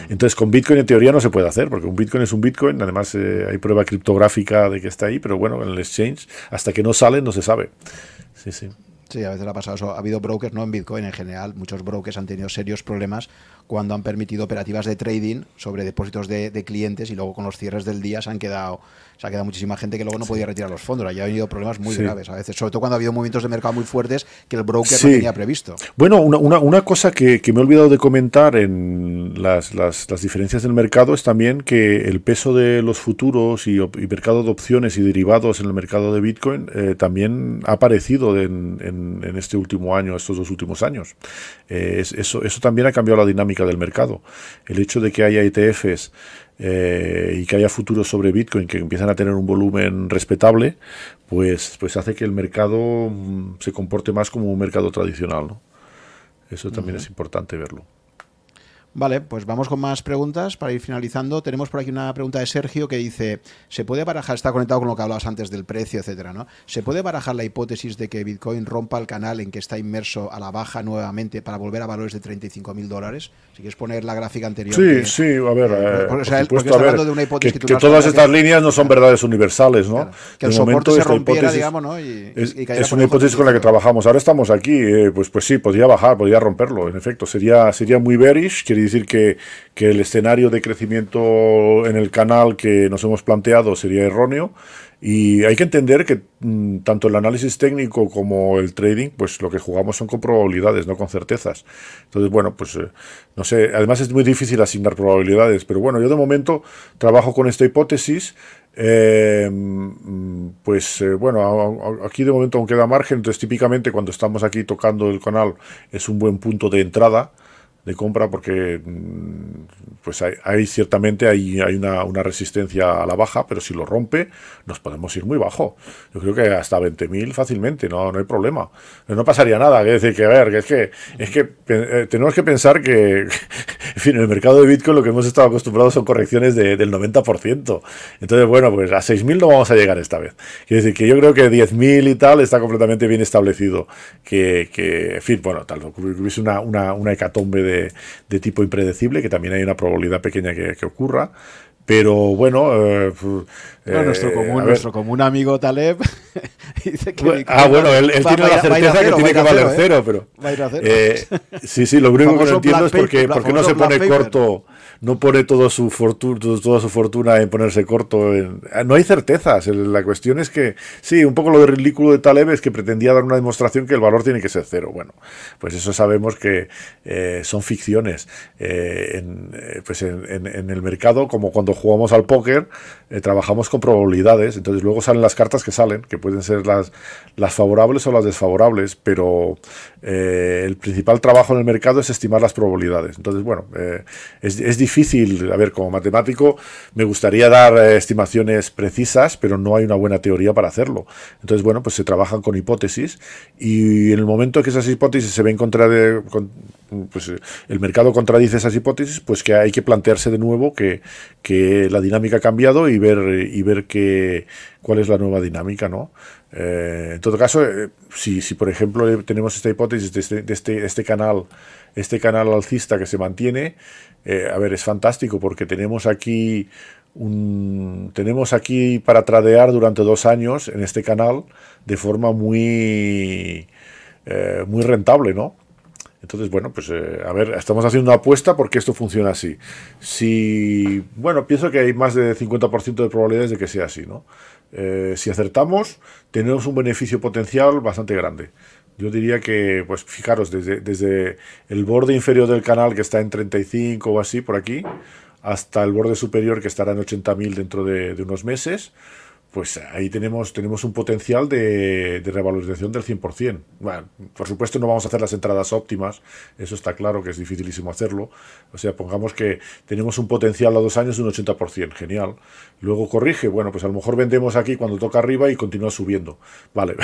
[SPEAKER 2] Entonces, con Bitcoin en teoría no se puede hacer, porque un Bitcoin es un Bitcoin, además eh, hay prueba criptográfica de que está ahí, pero bueno, en el exchange, hasta que no sale, no se sabe. Sí, sí.
[SPEAKER 1] Sí, a veces ha pasado eso. Ha habido brokers, no en Bitcoin en general, muchos brokers han tenido serios problemas cuando han permitido operativas de trading sobre depósitos de, clientes y luego con los cierres del día se han quedado se ha quedado muchísima gente que luego no podía retirar los fondos. Allí ha habido problemas muy graves a veces, sobre todo cuando ha habido movimientos de mercado muy fuertes que el broker no tenía previsto.
[SPEAKER 2] Bueno, una, una, una cosa que, que, me he olvidado de comentar en las, las, las, diferencias del mercado es también que el peso de los futuros y, y mercado de opciones y derivados en el mercado de Bitcoin eh, también ha aparecido en, en, este último año, estos dos últimos años. Eh, eso, eso también ha cambiado la dinámica del mercado. El hecho de que haya ETFs eh, y que haya futuros sobre Bitcoin que empiezan a tener un volumen respetable, pues, pues hace que el mercado mm, se comporte más como un mercado tradicional. ¿no? Eso también es importante verlo.
[SPEAKER 1] Vale, pues vamos con más preguntas para ir finalizando. Tenemos por aquí una pregunta de Sergio que dice, ¿se puede barajar, está conectado con lo que hablabas antes del precio, etcétera, ¿no? ¿Se puede barajar la hipótesis de que Bitcoin rompa el canal en que está inmerso a la baja nuevamente para volver a valores de 35 mil dólares? Si quieres poner la gráfica anterior.
[SPEAKER 2] Sí, sí, a ver, que, todas estas líneas no son verdades universales, ¿no?
[SPEAKER 1] que el soporte se rompiera, digamos, ¿no?
[SPEAKER 2] es, una hipótesis con la que trabajamos. Ahora estamos aquí, eh, pues, pues sí, podría bajar, podría romperlo, en efecto. Sería, sería muy bearish, decir que, que el escenario de crecimiento en el canal que nos hemos planteado sería erróneo. Y hay que entender que mm, tanto el análisis técnico como el trading, pues lo que jugamos son con probabilidades, no con certezas. Entonces, bueno, pues eh, no sé, además es muy difícil asignar probabilidades, pero bueno, yo de momento trabajo con esta hipótesis. Eh, mm, pues eh, bueno, aquí de momento aún queda margen, entonces típicamente cuando estamos aquí tocando el canal es un buen punto de entrada de compra porque mm, pues hay, ciertamente hay, hay una, resistencia a la baja, pero si lo rompe nos podemos ir muy bajo. Yo creo que hasta 20.000 fácilmente, no, no hay problema. No pasaría nada, es decir, que a ver, que es que, es que eh, tenemos que pensar que en fin, en el mercado de Bitcoin lo que hemos estado acostumbrados son correcciones de, del 90%. Entonces, bueno, pues a 6.000 no vamos a llegar esta vez. Quiere decir que yo creo que 10.000 y tal está completamente bien establecido. Que, que en fin, bueno, tal, hubiese una, una, una hecatombe de de, tipo impredecible, que también hay una probabilidad pequeña que, ocurra. Pero bueno, eh,
[SPEAKER 1] nuestro, eh, común, nuestro común amigo Taleb dice
[SPEAKER 2] que. ah, bueno, él, tiene la certeza que tiene que valer cero, ¿eh? pero. sí, sí, lo único que no entiendo es porque, porque no se pone corto no pone todo su fortuna, toda su fortuna en ponerse corto. Ah, no hay certezas. La cuestión es que, sí, un poco lo de ridículo de Taleb es que pretendía dar una demostración que el valor tiene que ser cero. Bueno, pues eso sabemos que eh, son ficciones. Eh, en, eh, pues en, el mercado, como cuando jugamos al póker, trabajamos con probabilidades. Entonces luego salen las cartas que salen, que pueden ser las, las favorables o las desfavorables, pero el principal trabajo en el mercado es estimar las probabilidades. Entonces, bueno, es, es difícil difícil, a ver, como matemático me gustaría dar eh, estimaciones precisas, pero no hay una buena teoría para hacerlo. Entonces, bueno, pues se trabajan con hipótesis y en el momento que esas hipótesis se ven contra de, pues el mercado contradice esas hipótesis, pues que hay que plantearse de nuevo que, que la dinámica ha cambiado y ver y ver que, cuál es la nueva dinámica, ¿no? Eh, en todo caso, eh, si, si, por ejemplo tenemos esta hipótesis de este, de este, este canal, este canal alcista que se mantiene, eh, a ver, es fantástico porque tenemos aquí un, tenemos aquí para tradear durante dos años en este canal de forma muy, eh, muy rentable, ¿no? Entonces, bueno, pues eh, a ver, estamos haciendo una apuesta porque esto funciona así. Si, bueno, pienso que hay más de 50% de probabilidades de que sea así, ¿no? si acertamos, tenemos un beneficio potencial bastante grande. Yo diría que, pues fijaros, desde, desde el borde inferior del canal que está en 35 o así por aquí, hasta el borde superior que estará en 80.000 dentro de, unos meses, pues ahí tenemos, tenemos un potencial de, revalorización del 100%. Bueno, por supuesto no vamos a hacer las entradas óptimas, eso está claro que es dificilísimo hacerlo. O sea, pongamos que tenemos un potencial a dos años de un 80%, genial. Luego corrige, bueno, pues a lo mejor vendemos aquí cuando toca arriba y continúa subiendo. Vale.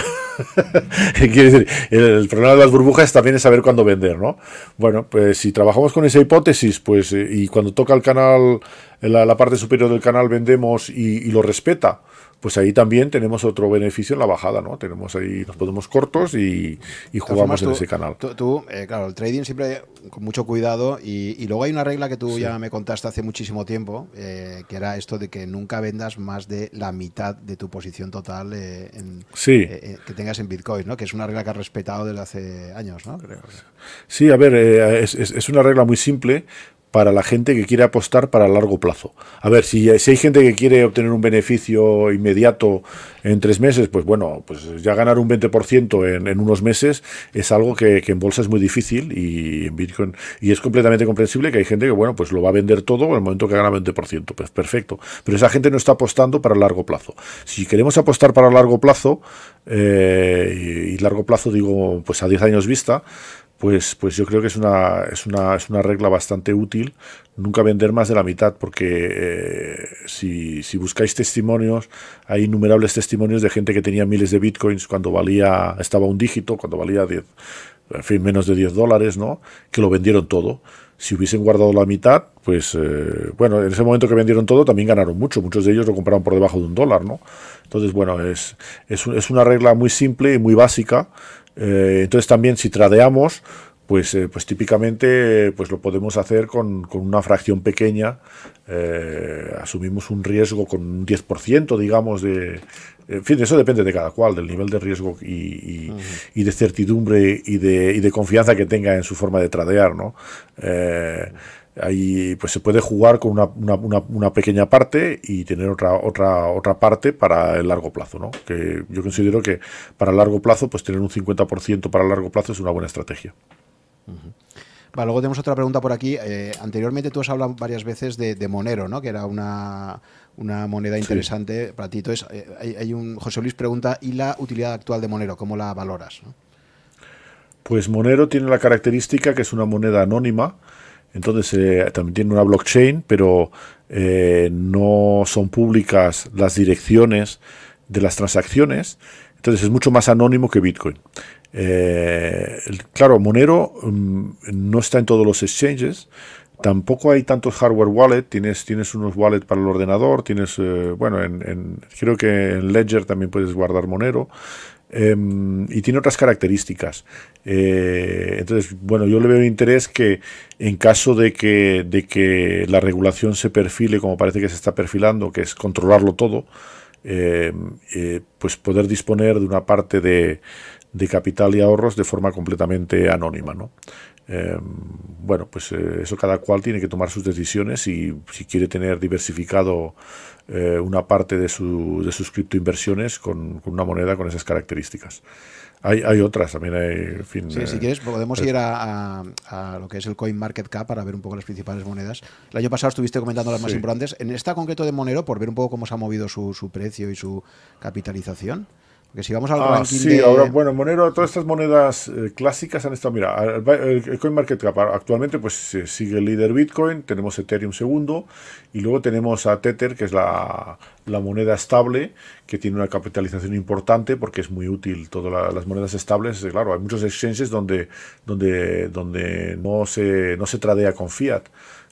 [SPEAKER 2] Quiere decir, el, problema de las burbujas también es saber cuándo vender, ¿no? Bueno, pues si trabajamos con esa hipótesis, pues eh, y cuando toca el canal, la, la parte superior del canal vendemos y lo respeta, pues ahí también tenemos otro beneficio en la bajada, ¿no? Tenemos ahí, nos podemos cortos y, jugamos en ese canal.
[SPEAKER 1] Tú, eh, claro, el trading siempre con mucho cuidado y, luego hay una regla que tú ya me contaste hace muchísimo tiempo, eh, que era esto de que nunca vendas más de la mitad de tu posición total eh, en, que tengas en Bitcoin, ¿no? Que es una regla que has respetado desde hace años, ¿no? Creo.
[SPEAKER 2] Sí, a ver, es, es una regla muy simple para la gente que quiere apostar para largo plazo. A ver, si, si, hay gente que quiere obtener un beneficio inmediato en tres meses, pues bueno, pues ya ganar un 20% en, en unos meses es algo que, en bolsa es muy difícil y en Bitcoin y es completamente comprensible que hay gente que bueno, pues lo va a vender todo en el momento que gana 20%, pues perfecto. Pero esa gente no está apostando para largo plazo. Si queremos apostar para largo plazo, eh, y largo plazo digo pues a 10 años vista, pues, pues yo creo que es una, es, una, es una regla bastante útil nunca vender más de la mitad, porque eh, si, si, buscáis testimonios, hay innumerables testimonios de gente que tenía miles de bitcoins cuando valía, estaba un dígito, cuando valía 10, en fin, menos de 10 dólares, ¿no? Que lo vendieron todo. Si hubiesen guardado la mitad, pues eh, bueno, en ese momento que vendieron todo también ganaron mucho. Muchos de ellos lo compraron por debajo de un dólar, ¿no? Entonces, bueno, es, es, es una regla muy simple y muy básica eh, entonces también si tradeamos, pues, eh, pues típicamente pues lo podemos hacer con, una fracción pequeña, eh, asumimos un riesgo con un 10%, digamos, de... En fin, eso depende de cada cual, del nivel de riesgo y, de certidumbre y de, y de, confianza que tenga en su forma de tradear, ¿no? Ahí pues se puede jugar con una, una, una, pequeña parte y tener otra, otra, otra parte para el largo plazo, ¿no? Que yo considero que para el largo plazo, pues tener un 50% para el largo plazo es una buena estrategia.
[SPEAKER 1] luego tenemos otra pregunta por aquí. Eh, anteriormente tú has hablado varias veces de, Monero, ¿no? Que era una, una moneda interesante para ti. Entonces, eh, hay, un José Luis pregunta, ¿y la utilidad actual de Monero? ¿Cómo la valoras?
[SPEAKER 2] Pues Monero tiene la característica que es una moneda anónima entonces eh, también tiene una blockchain, pero eh, no son públicas las direcciones de las transacciones. Entonces es mucho más anónimo que Bitcoin. Eh, claro, Monero mm, no está en todos los exchanges. Tampoco hay tantos hardware wallet. Tienes, tienes unos wallets para el ordenador. Tienes, bueno, en, creo que en Ledger también puedes guardar Monero. Em, y tiene otras características. Eh, entonces, bueno, yo le veo interés que en caso de que, de que la regulación se perfile como parece que se está perfilando, que es controlarlo todo, em, eh, pues poder disponer de una parte de, de, capital y ahorros de forma completamente anónima. ¿no? Em, bueno, pues eh, eso cada cual tiene que tomar sus decisiones y si quiere tener diversificado eh, una parte de, su, de sus criptoinversiones con, con, una moneda con esas características. Hay, hay otras también. Hay, fin,
[SPEAKER 1] sí, si eh, quieres, podemos ir a, a, lo que es el CoinMarketCap para ver un poco las principales monedas. El año pasado estuviste comentando las más importantes. En esta concreto de Monero, por ver un poco cómo se ha movido su, su precio y su capitalización. Porque si vamos al
[SPEAKER 2] ah, sí, ahora, bueno, Monero, todas estas monedas eh, clásicas han estado, mira, el, CoinMarketCap actualmente pues sigue el líder Bitcoin, tenemos Ethereum segundo, y luego tenemos a Tether, que es la, moneda estable, que tiene una capitalización importante porque es muy útil todas las monedas estables. Claro, hay muchos exchanges donde, donde, donde no, se, no se tradea con fiat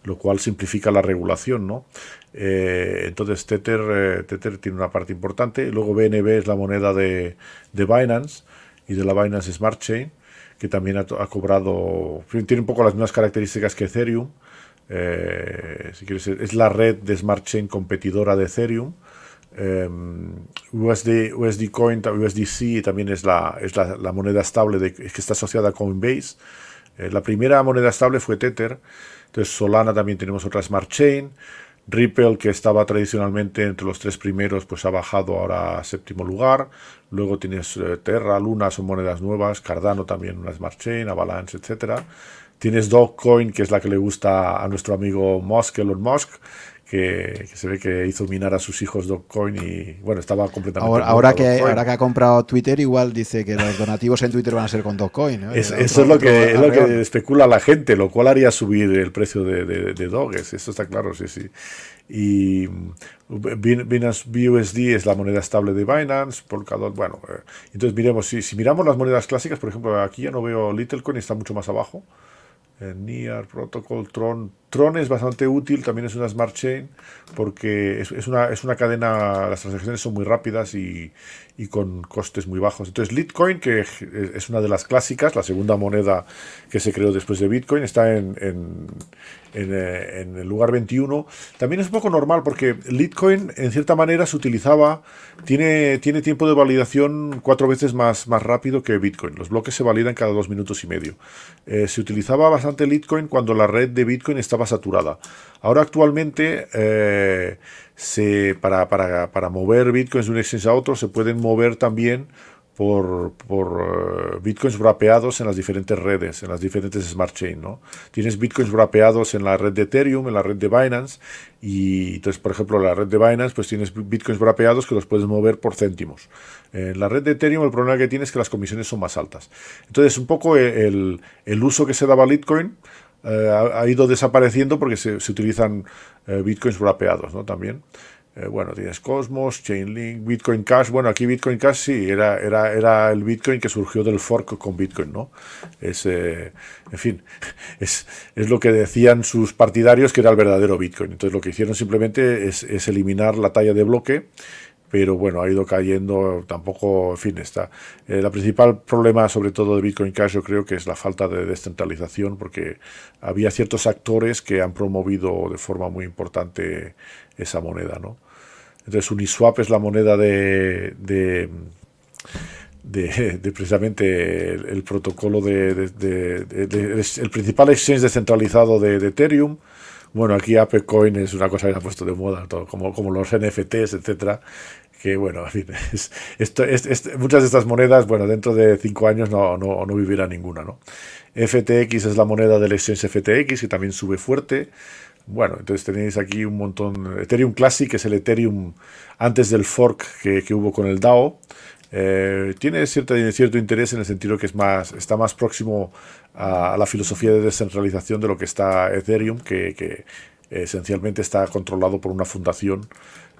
[SPEAKER 2] lo cual simplifica la regulación, ¿no? Eh, entonces Tether, eh, Tether, tiene una parte importante. Luego BNB es la moneda de, de Binance y de la Binance Smart Chain, que también ha, cobrado, tiene un poco las mismas características que Ethereum. Eh, si quieres, es la red de Smart Chain competidora de Ethereum. USD, USD Coin, USDC también es la, es la, moneda estable que está asociada a Coinbase. la primera moneda estable fue Tether. Entonces Solana también tenemos otra Smart Chain. Ripple, que estaba tradicionalmente entre los tres primeros, pues ha bajado ahora a séptimo lugar. Luego tienes eh, Terra, Luna, son monedas nuevas. Cardano también una Smart Chain, Avalanche, etcétera. Tienes Dogecoin, que es la que le gusta a nuestro amigo Musk, Elon Musk, que, se ve que hizo minar a sus hijos Dogecoin y bueno, estaba completamente...
[SPEAKER 1] Ahora, ahora que, ahora que ha comprado Twitter, igual dice que los donativos en Twitter van a ser con Dogecoin.
[SPEAKER 2] eso es, lo, que, es lo que especula la gente, lo cual haría subir el precio de, de, de Doges, eso está claro, sí, sí. Y Binance BUSD es la moneda estable de Binance, Polkadot, bueno, eh, entonces miremos, si, si miramos las monedas clásicas, por ejemplo, aquí ya no veo Littlecoin, está mucho más abajo. NIAR, Protocol, Tron. Tron es bastante útil, también es una Smart Chain, porque es, una, es una cadena, las transacciones son muy rápidas y, con costes muy bajos. Entonces, Litecoin, que es una de las clásicas, la segunda moneda que se creó después de Bitcoin, está en, en, eh, el lugar 21. También es un poco normal, porque Litecoin, en cierta manera, se utilizaba, tiene, tiene tiempo de validación cuatro veces más, más rápido que Bitcoin. Los bloques se validan cada dos minutos y medio. Eh, se utilizaba bastante Litecoin cuando la red de Bitcoin estaba saturada. Ahora actualmente eh, para, mover bitcoins de un exchange a otro se pueden mover también por, eh, bitcoins wrapeados en las diferentes redes, en las diferentes smart chains. ¿no? Tienes bitcoins wrapeados en la red de Ethereum, en la red de Binance, y entonces, por ejemplo, en la red de Binance, pues tienes bitcoins wrapeados que los puedes mover por céntimos. En la red de Ethereum el problema que tienes es que las comisiones son más altas. Entonces, un poco el, el uso que se daba a Bitcoin eh, ha, ido desapareciendo porque se, utilizan eh, bitcoins wrapeados ¿no? también. Eh, bueno, tienes Cosmos, Chainlink, Bitcoin Cash. Bueno, aquí Bitcoin Cash sí, era, era, era el Bitcoin que surgió del fork con Bitcoin, ¿no? Es, en fin, es, es, lo que decían sus partidarios que era el verdadero Bitcoin. Entonces lo que hicieron simplemente es, es eliminar la talla de bloque pero bueno, ha ido cayendo, tampoco, en fin, está. Eh, la principal problema, sobre todo de Bitcoin Cash, yo creo que es la falta de descentralización, porque había ciertos actores que han promovido de forma muy importante esa moneda, ¿no? Entonces Uniswap es la moneda de, de, de, precisamente el, protocolo de, el principal exchange descentralizado de, Ethereum. Bueno, aquí ApeCoin es una cosa que se ha puesto de moda, todo, como, como los NFTs, etcétera. Que bueno, esto, muchas de estas monedas, bueno, dentro de cinco años no, no, no vivirá ninguna, ¿no? FTX es la moneda del exchange FTX, que también sube fuerte. Bueno, entonces tenéis aquí un montón. Ethereum Classic es el Ethereum antes del fork que, que hubo con el DAO. Eh, tiene cierto, cierto interés en el sentido que es más, está más próximo a, la filosofía de descentralización de lo que está Ethereum, que, esencialmente está controlado por una fundación.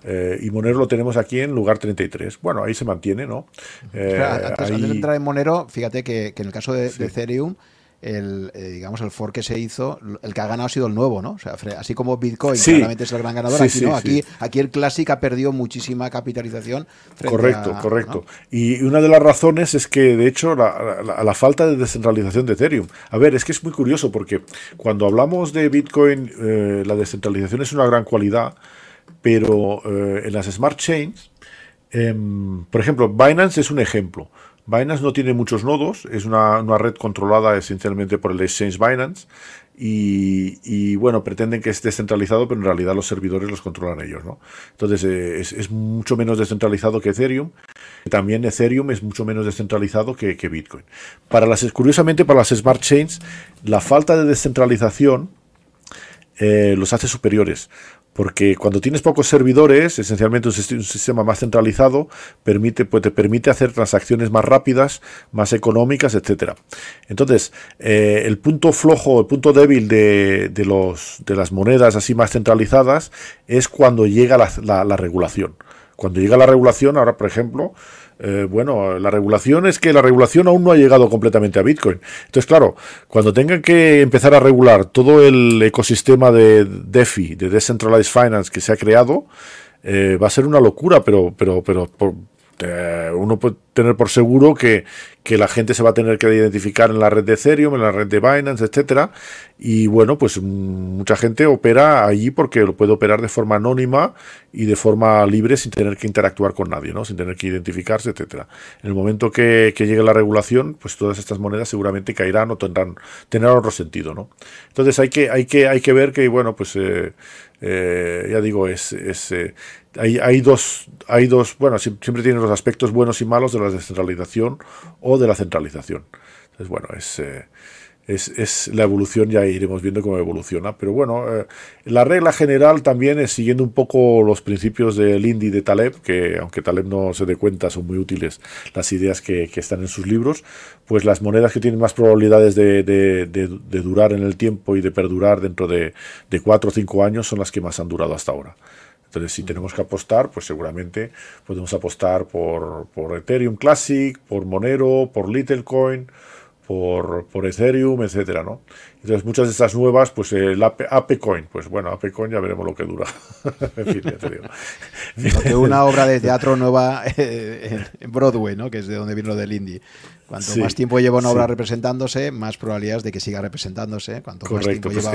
[SPEAKER 2] Eh, y Monero lo tenemos aquí en lugar 33. Bueno, ahí se mantiene, ¿no?
[SPEAKER 1] Eh, antes, de entrar en Monero, fíjate que, en el caso de Ethereum, el, eh, digamos, el fork que se hizo, el que ha ganado ha sido el nuevo, ¿no? O sea, así como Bitcoin claramente es el gran ganador, aquí, ¿no? aquí, aquí, el Classic ha perdido muchísima capitalización.
[SPEAKER 2] Correcto, correcto. Y una de las razones es que, de hecho, la, la, falta de descentralización de Ethereum. A ver, es que es muy curioso porque cuando hablamos de Bitcoin, eh, la descentralización es una gran cualidad, pero eh, en las smart chains, em, por ejemplo, Binance es un ejemplo. Binance no tiene muchos nodos, es una, red controlada esencialmente por el exchange Binance y, bueno, pretenden que esté descentralizado, pero en realidad los servidores los controlan ellos, ¿no? Entonces eh, es, mucho menos descentralizado que Ethereum. También Ethereum es mucho menos descentralizado que, Bitcoin. Para las, curiosamente, para las smart chains, la falta de descentralización eh, los hace superiores. Porque cuando tienes pocos servidores, esencialmente un, sistema más centralizado, permite, pues te permite hacer transacciones más rápidas, más económicas, etc. Entonces, eh, el punto flojo, el punto débil de, los, de las monedas así más centralizadas es cuando llega la regulación. Cuando llega la regulación, ahora por ejemplo, eh, bueno, la regulación es que la regulación aún no ha llegado completamente a Bitcoin. Entonces, claro, cuando tengan que empezar a regular todo el ecosistema de DeFi, de Decentralized Finance que se ha creado, eh, va a ser una locura, pero, pero, pero eh, uno puede tener por seguro que, la gente se va a tener que identificar en la red de Ethereum, en la red de Binance, etcétera. Y bueno, pues mucha gente opera allí porque lo puede operar de forma anónima y de forma libre sin tener que interactuar con nadie, ¿no? Sin tener que identificarse, etcétera. En el momento que, llegue la regulación, pues todas estas monedas seguramente caerán o tendrán, tendrán otro sentido, ¿no? Entonces hay que, hay que, hay que ver que, bueno, pues eh, eh, ya digo, es, es hay, dos, hay dos, bueno, siempre tienen los aspectos buenos y malos de la descentralización o de la centralización. Entonces, bueno, es, eh, es, la evolución, ya iremos viendo cómo evoluciona. Pero bueno, eh, la regla general también es siguiendo un poco los principios del Indy de Taleb, que aunque Taleb no se dé cuenta, son muy útiles las ideas que, están en sus libros, pues las monedas que tienen más probabilidades de, durar en el tiempo y de perdurar dentro de, de cuatro o cinco años son las que más han durado hasta ahora. Entonces, si tenemos que apostar, pues seguramente podemos apostar por, por Ethereum Classic, por Monero, por Littlecoin, por, por Ethereum, etcétera, ¿no? Entonces, muchas de estas nuevas, pues el AP, Coin, pues bueno, AP Coin ya veremos lo que dura. en fin, ya te
[SPEAKER 1] digo. una obra de teatro nueva en Broadway, ¿no? Que es de donde vino lo del indie. Cuanto más tiempo lleva una obra representándose, más probabilidades de que siga representándose. Cuanto más tiempo lleva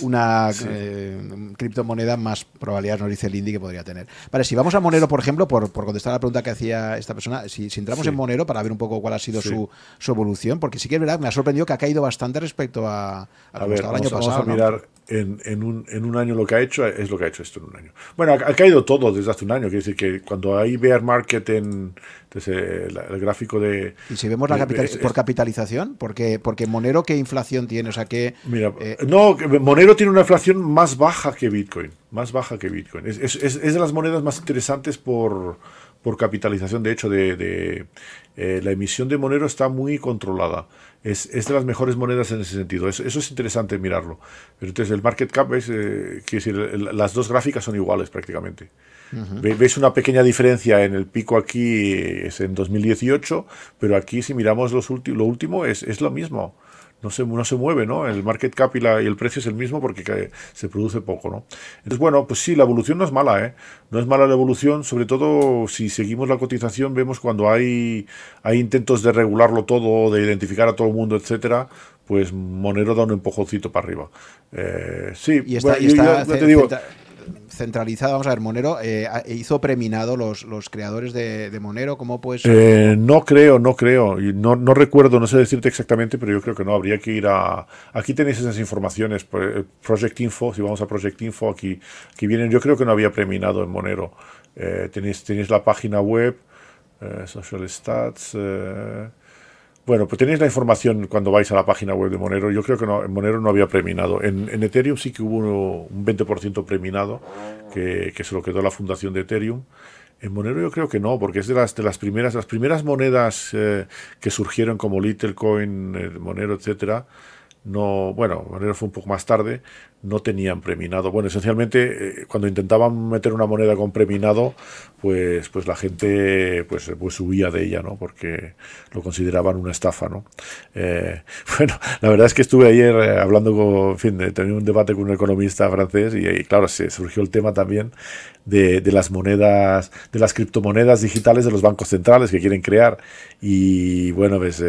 [SPEAKER 1] una, eh, criptomoneda, más probabilidades nos dice el indie que podría tener. Vale, si vamos a Monero, por ejemplo, por, por contestar a la pregunta que hacía esta persona, si, entramos en Monero para ver un poco cuál ha sido su, su, evolución, porque sí que es verdad, me ha sorprendido que ha caído bastante respecto a,
[SPEAKER 2] a, ver, el año pasado. Vamos a mirar en, en, un, en, un, año lo que ha hecho, es lo que ha hecho esto en un año. Bueno, ha, caído todo desde hace un año, quiere decir que cuando hay bear market en el, gráfico de...
[SPEAKER 1] Y si vemos la por capitalización, porque, porque Monero, ¿qué inflación tiene? O sea, que...
[SPEAKER 2] Mira, eh, no, Monero tiene una inflación más baja que Bitcoin, más baja que Bitcoin. Es, es, es de las monedas más interesantes por, por capitalización, de hecho, de, de eh, la emisión de Monero está muy controlada es, es, de las mejores monedas en ese sentido. Eso, es interesante mirarlo. Pero entonces el market cap, es, eh, decir, las dos gráficas son iguales prácticamente. Veis una pequeña diferencia en el pico aquí, es en 2018, pero aquí si miramos los lo último es, es lo mismo no se, no se mueve, ¿no? El market cap y, la, y, el precio es el mismo porque se produce poco, ¿no? Entonces, bueno, pues sí, la evolución no es mala, ¿eh? No es mala la evolución, sobre todo si seguimos la cotización, vemos cuando hay, hay intentos de regularlo todo, de identificar a todo el mundo, etcétera, pues Monero da un empujoncito para arriba. Eh, sí,
[SPEAKER 1] y está, yo, te digo, centralizado, vamos a ver, Monero eh, hizo preminado los, los creadores de, Monero, ¿cómo pues?
[SPEAKER 2] no creo, no creo, no, no recuerdo, no sé decirte exactamente, pero yo creo que no, habría que ir a... Aquí tenéis esas informaciones, eh, Project Info, si vamos a Project Info, aquí, aquí vienen, yo creo que no había preminado en Monero. tenéis, tenéis la página web, Social Stats... Bueno, pues tenéis la información cuando vais a la página web de Monero. Yo creo que no, en Monero no había preminado. En, Ethereum sí que hubo un 20% preminado, que, que, se lo quedó la fundación de Ethereum. En Monero yo creo que no, porque es de las, de las primeras, las primeras monedas eh, que surgieron como Littlecoin, eh, Monero, etcétera no, bueno, Monero fue un poco más tarde, no tenían preminado. Bueno, esencialmente eh, cuando intentaban meter una moneda con preminado, pues, pues la gente pues, pues huía de ella, ¿no? Porque lo consideraban una estafa, ¿no? Eh, bueno, la verdad es que estuve ayer eh, hablando con, en fin, de, un debate con un economista francés y, claro, se surgió el tema también de, de, las monedas, de las criptomonedas digitales de los bancos centrales que quieren crear. Y bueno, pues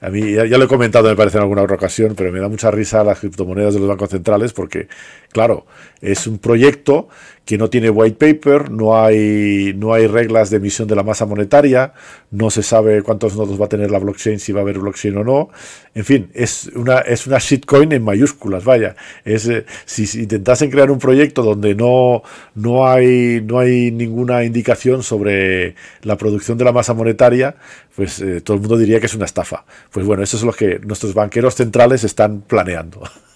[SPEAKER 2] a mí ya, lo he comentado, me parece, en alguna otra ocasión, pero me da mucha risa las criptomonedas de los bancos centrales porque, claro, es un proyecto que no tiene white paper, no hay, no hay reglas de emisión de la masa monetaria, no se sabe cuántos nodos va a tener la blockchain, si va a haber blockchain o no. En fin, es una, es una shitcoin en mayúsculas, vaya. Es, eh, si, intentasen crear un proyecto donde no, no, hay, no hay ninguna indicación sobre la producción de la masa monetaria, pues eh, todo el mundo diría que es una estafa. Pues bueno, eso es lo que nuestros banqueros centrales están planeando.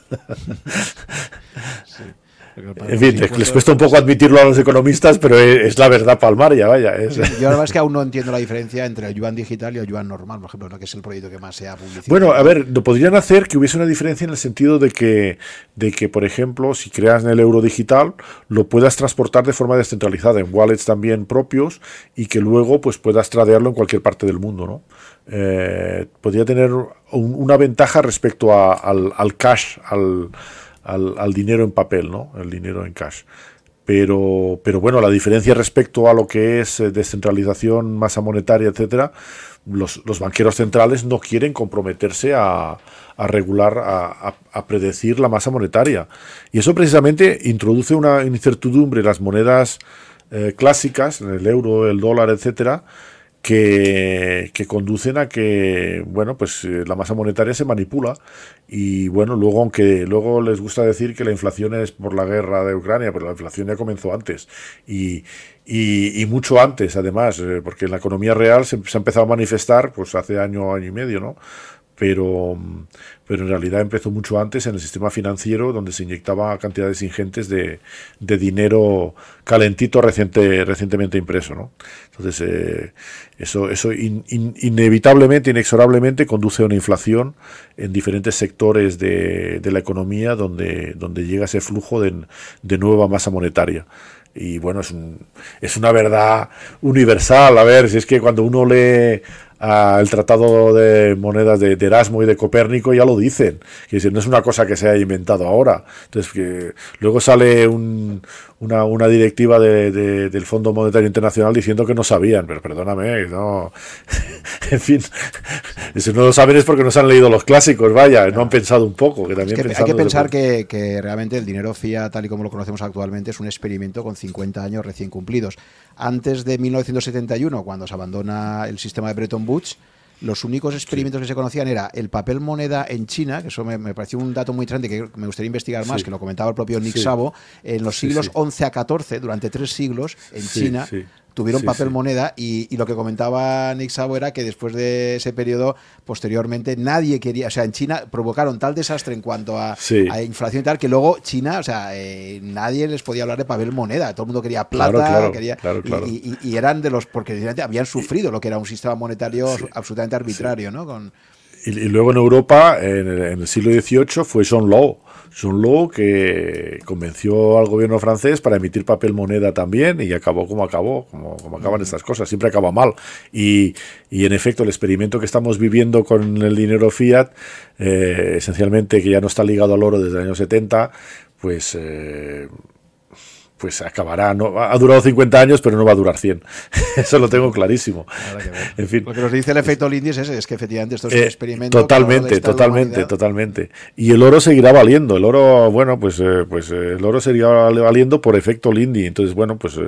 [SPEAKER 2] En fin, les, cuesta un poco admitirlo a los economistas, pero es, la verdad palmaria, vaya. Es.
[SPEAKER 1] Yo la verdad es que aún no entiendo la diferencia entre el yuan digital y el yuan normal, por ejemplo, que es el proyecto que más se ha publicitado.
[SPEAKER 2] Bueno, a ver, lo podrían hacer que hubiese una diferencia en el sentido de que, de que, por ejemplo, si creas en el euro digital, lo puedas transportar de forma descentralizada, en wallets también propios, y que luego pues puedas tradearlo en cualquier parte del mundo, ¿no? Eh, podría tener una ventaja respecto al, cash, al dinero en papel, ¿no? El dinero en cash. Pero, pero bueno, la diferencia respecto a lo que es eh, descentralización, masa monetaria, etcétera, los, banqueros centrales no quieren comprometerse a, regular, a, predecir la masa monetaria. Y eso precisamente introduce una incertidumbre en las monedas eh, clásicas, en el euro, el dólar, etcétera, que, conducen a que bueno pues eh, la masa monetaria se manipula y bueno luego aunque luego les gusta decir que la inflación es por la guerra de Ucrania pero la inflación ya comenzó antes y, y, mucho antes además eh, porque en la economía real se, ha empezado a manifestar pues hace año año y medio no pero, pero en realidad empezó mucho antes en el sistema financiero donde se inyectaba cantidades ingentes de, de dinero calentito reciente, recientemente impreso. ¿no? Entonces, eh, eso, eso inevitablemente, inexorablemente conduce a una inflación en diferentes sectores de, de la economía donde, donde llega ese flujo de, de nueva masa monetaria y bueno, es, un, es una verdad universal. A ver, si es que cuando uno lee el tratado de monedas de, Erasmo y de Copérnico ya lo dicen, que no es una cosa que se haya inventado ahora. Entonces, que luego sale una, una, directiva de, del Fondo Monetario Internacional diciendo que no sabían, pero perdóname, no. en fin, si no lo saben es porque no se han leído los clásicos, vaya, no han pensado un poco. Que también
[SPEAKER 1] hay que pensar que, que realmente el dinero fiat, tal y como lo conocemos actualmente, es un experimento con 50 años recién cumplidos. Antes de 1971, cuando se abandona el sistema de Bretton Woods, los únicos experimentos que se conocían era el papel moneda en China, que eso me, pareció un dato muy interesante que me gustaría investigar más, que lo comentaba el propio Nick Savo, en los siglos 11 a 14, durante tres siglos, en China tuvieron papel moneda y, lo que comentaba Nick Savo era que después de ese periodo, posteriormente, nadie quería, o sea, en China provocaron tal desastre en cuanto a, inflación y tal, que luego China, o sea, eh, nadie les podía hablar de papel moneda, todo el mundo quería plata, quería, y, eran de los, porque habían sufrido lo que era un sistema monetario absolutamente arbitrario, ¿no? Con,
[SPEAKER 2] y, luego en Europa, en el, en el siglo XVIII, fue John Law Law que convenció al gobierno francés para emitir papel moneda también y acabó como acabó, como, como acaban estas cosas, siempre acaba mal. Y, y, en efecto el experimento que estamos viviendo con el dinero fiat, eh, esencialmente que ya no está ligado al oro desde el año 70, pues... Eh, pues acabará. No, ha durado 50 años, pero no va a durar 100. Eso lo tengo clarísimo.
[SPEAKER 1] En fin. Lo que nos dice el efecto Lindis es, es que efectivamente esto es un eh, experimento.
[SPEAKER 2] Totalmente, totalmente, totalmente. Y el oro seguirá valiendo. El oro, bueno, pues, eh, pues eh, el oro seguirá valiendo por efecto Lindy. Entonces, bueno, pues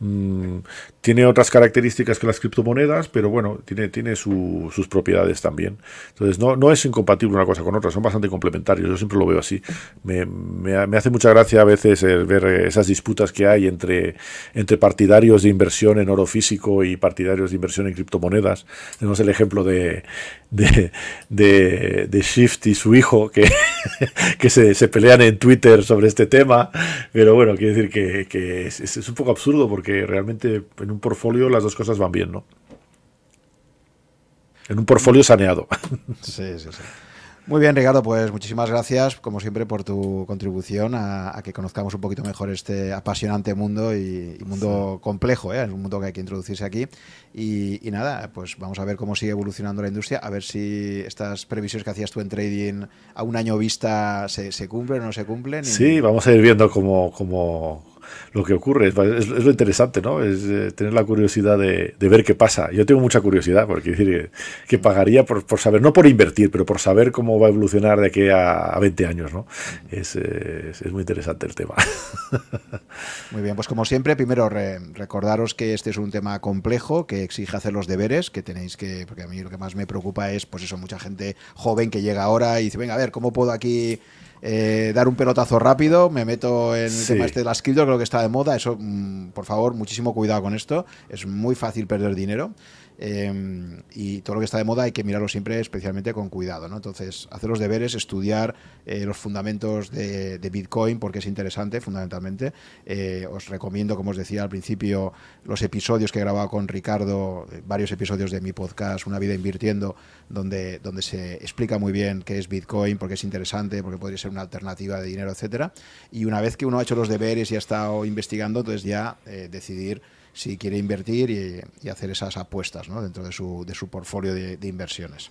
[SPEAKER 2] mm, tiene otras características que las criptomonedas, pero bueno, tiene, tiene sus propiedades también. Entonces, no, no es incompatible una cosa con otra, son bastante complementarios. Yo siempre lo veo así. Me, me, hace mucha gracia a veces ver esas disputas que hay entre, entre partidarios de inversión en oro físico y partidarios de inversión en criptomonedas. Tenemos el ejemplo de, de, de, Shift y su hijo que, que se, se, pelean en Twitter sobre este tema. Pero bueno, quiero decir que, que es, es un poco absurdo porque realmente en un portfolio las dos cosas van bien, ¿no? En un portfolio saneado.
[SPEAKER 1] Sí, sí, sí. Muy bien, Ricardo, pues muchísimas gracias, como siempre, por tu contribución a, que conozcamos un poquito mejor este apasionante mundo y, mundo complejo, ¿eh? es un mundo que hay que introducirse aquí. Y, nada, pues vamos a ver cómo sigue evolucionando la industria, a ver si estas previsiones que hacías tú en trading a un año vista se, se cumplen o no se cumplen.
[SPEAKER 2] Sí, vamos a ir viendo cómo, cómo, lo que ocurre. Es, lo interesante, ¿no? Es eh, tener la curiosidad de, ver qué pasa. Yo tengo mucha curiosidad, porque decir que, pagaría por, saber, no por invertir, pero por saber cómo va a evolucionar de aquí a, 20 años, ¿no? Es, muy interesante el tema.
[SPEAKER 1] Muy bien, pues como siempre, primero recordaros que este es un tema complejo, que exige hacer los deberes, que tenéis que, porque a mí lo que más me preocupa es, pues eso, mucha gente joven que llega ahora y dice, venga, a ver, ¿cómo puedo aquí eh, dar un pelotazo rápido, me meto en el tema este de las cripto, creo que está de moda, eso, mm, por favor, muchísimo cuidado con esto, es muy fácil perder dinero. Em, y todo lo que está de moda hay que mirarlo siempre especialmente con cuidado. ¿no? Entonces, hacer los deberes, estudiar eh, los fundamentos de, Bitcoin, porque es interesante fundamentalmente. Eh, os recomiendo, como os decía al principio, los episodios que he grabado con Ricardo, eh, varios episodios de mi podcast, Una vida invirtiendo, donde, donde se explica muy bien qué es Bitcoin, porque es interesante, porque podría ser una alternativa de dinero, etcétera. Y una vez que uno ha hecho los deberes y ha estado investigando, entonces ya decidir si quiere invertir y, hacer esas apuestas ¿no? dentro de su, de su portfolio de, inversiones.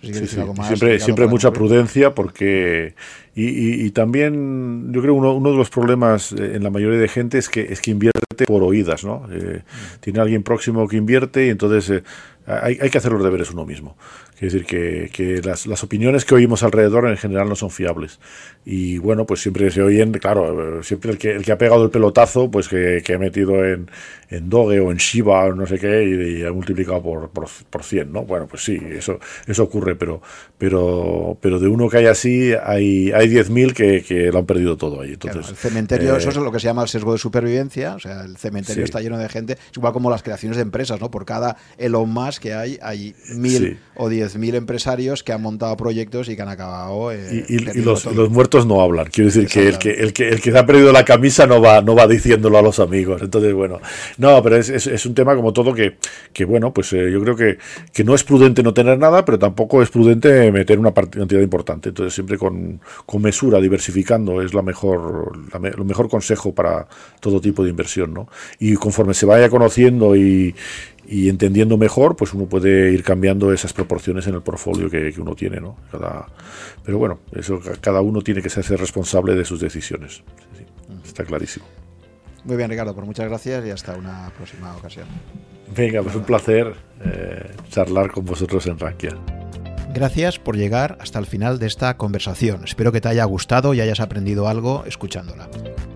[SPEAKER 2] siempre siempre mucha prudencia porque y, también yo creo uno, uno de los problemas en la mayoría de gente es que es que invierte por oídas no eh, mm. tiene alguien próximo que invierte y entonces eh, hay, hay, que hacer los deberes uno mismo es decir, que, que las, las, opiniones que oímos alrededor en general no son fiables. Y bueno, pues siempre se oyen, claro, siempre el que, el que ha pegado el pelotazo, pues que, que ha metido en, en, Doge o en Shiba o no sé qué y, ha multiplicado por, por, por, 100, ¿no? Bueno, pues sí, eso, eso ocurre, pero, pero, pero de uno que hay así hay, hay hay 10.000 que, que, lo han perdido todo ahí. Entonces,
[SPEAKER 1] el cementerio, eso es lo que se llama el sesgo de supervivencia, o sea, el cementerio está lleno de gente, es igual como las creaciones de empresas, ¿no? Por cada Elon Musk que hay, hay mil o diez mil empresarios que han montado proyectos y que han acabado.
[SPEAKER 2] y, los, los, muertos no hablan, quiero decir que el que, el que el que se ha perdido la camisa no va, no va diciéndolo a los amigos. Entonces, bueno, no, pero es, es, un tema como todo que, que bueno, pues yo creo que, que no es prudente no tener nada, pero tampoco es prudente meter una cantidad importante. Entonces, siempre con, con mesura, diversificando, es la mejor, la lo mejor consejo para todo tipo de inversión. ¿no? Y conforme se vaya conociendo y, y entendiendo mejor, pues uno puede ir cambiando esas proporciones en el portfolio que, que uno tiene. ¿no? Cada, pero bueno, eso cada uno tiene que ser responsable de sus decisiones. está clarísimo.
[SPEAKER 1] Muy bien, Ricardo, pues muchas gracias y hasta una próxima ocasión.
[SPEAKER 2] Venga, pues un placer eh, charlar con vosotros en Rankia.
[SPEAKER 1] Gracias por llegar hasta el final de esta conversación. Espero que te haya gustado y hayas aprendido algo escuchándola.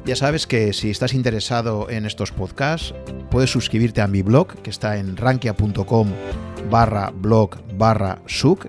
[SPEAKER 1] Ya sabes que si estás interesado en estos podcasts, puedes suscribirte a mi blog, que está en rankia.com barra blog barra suc,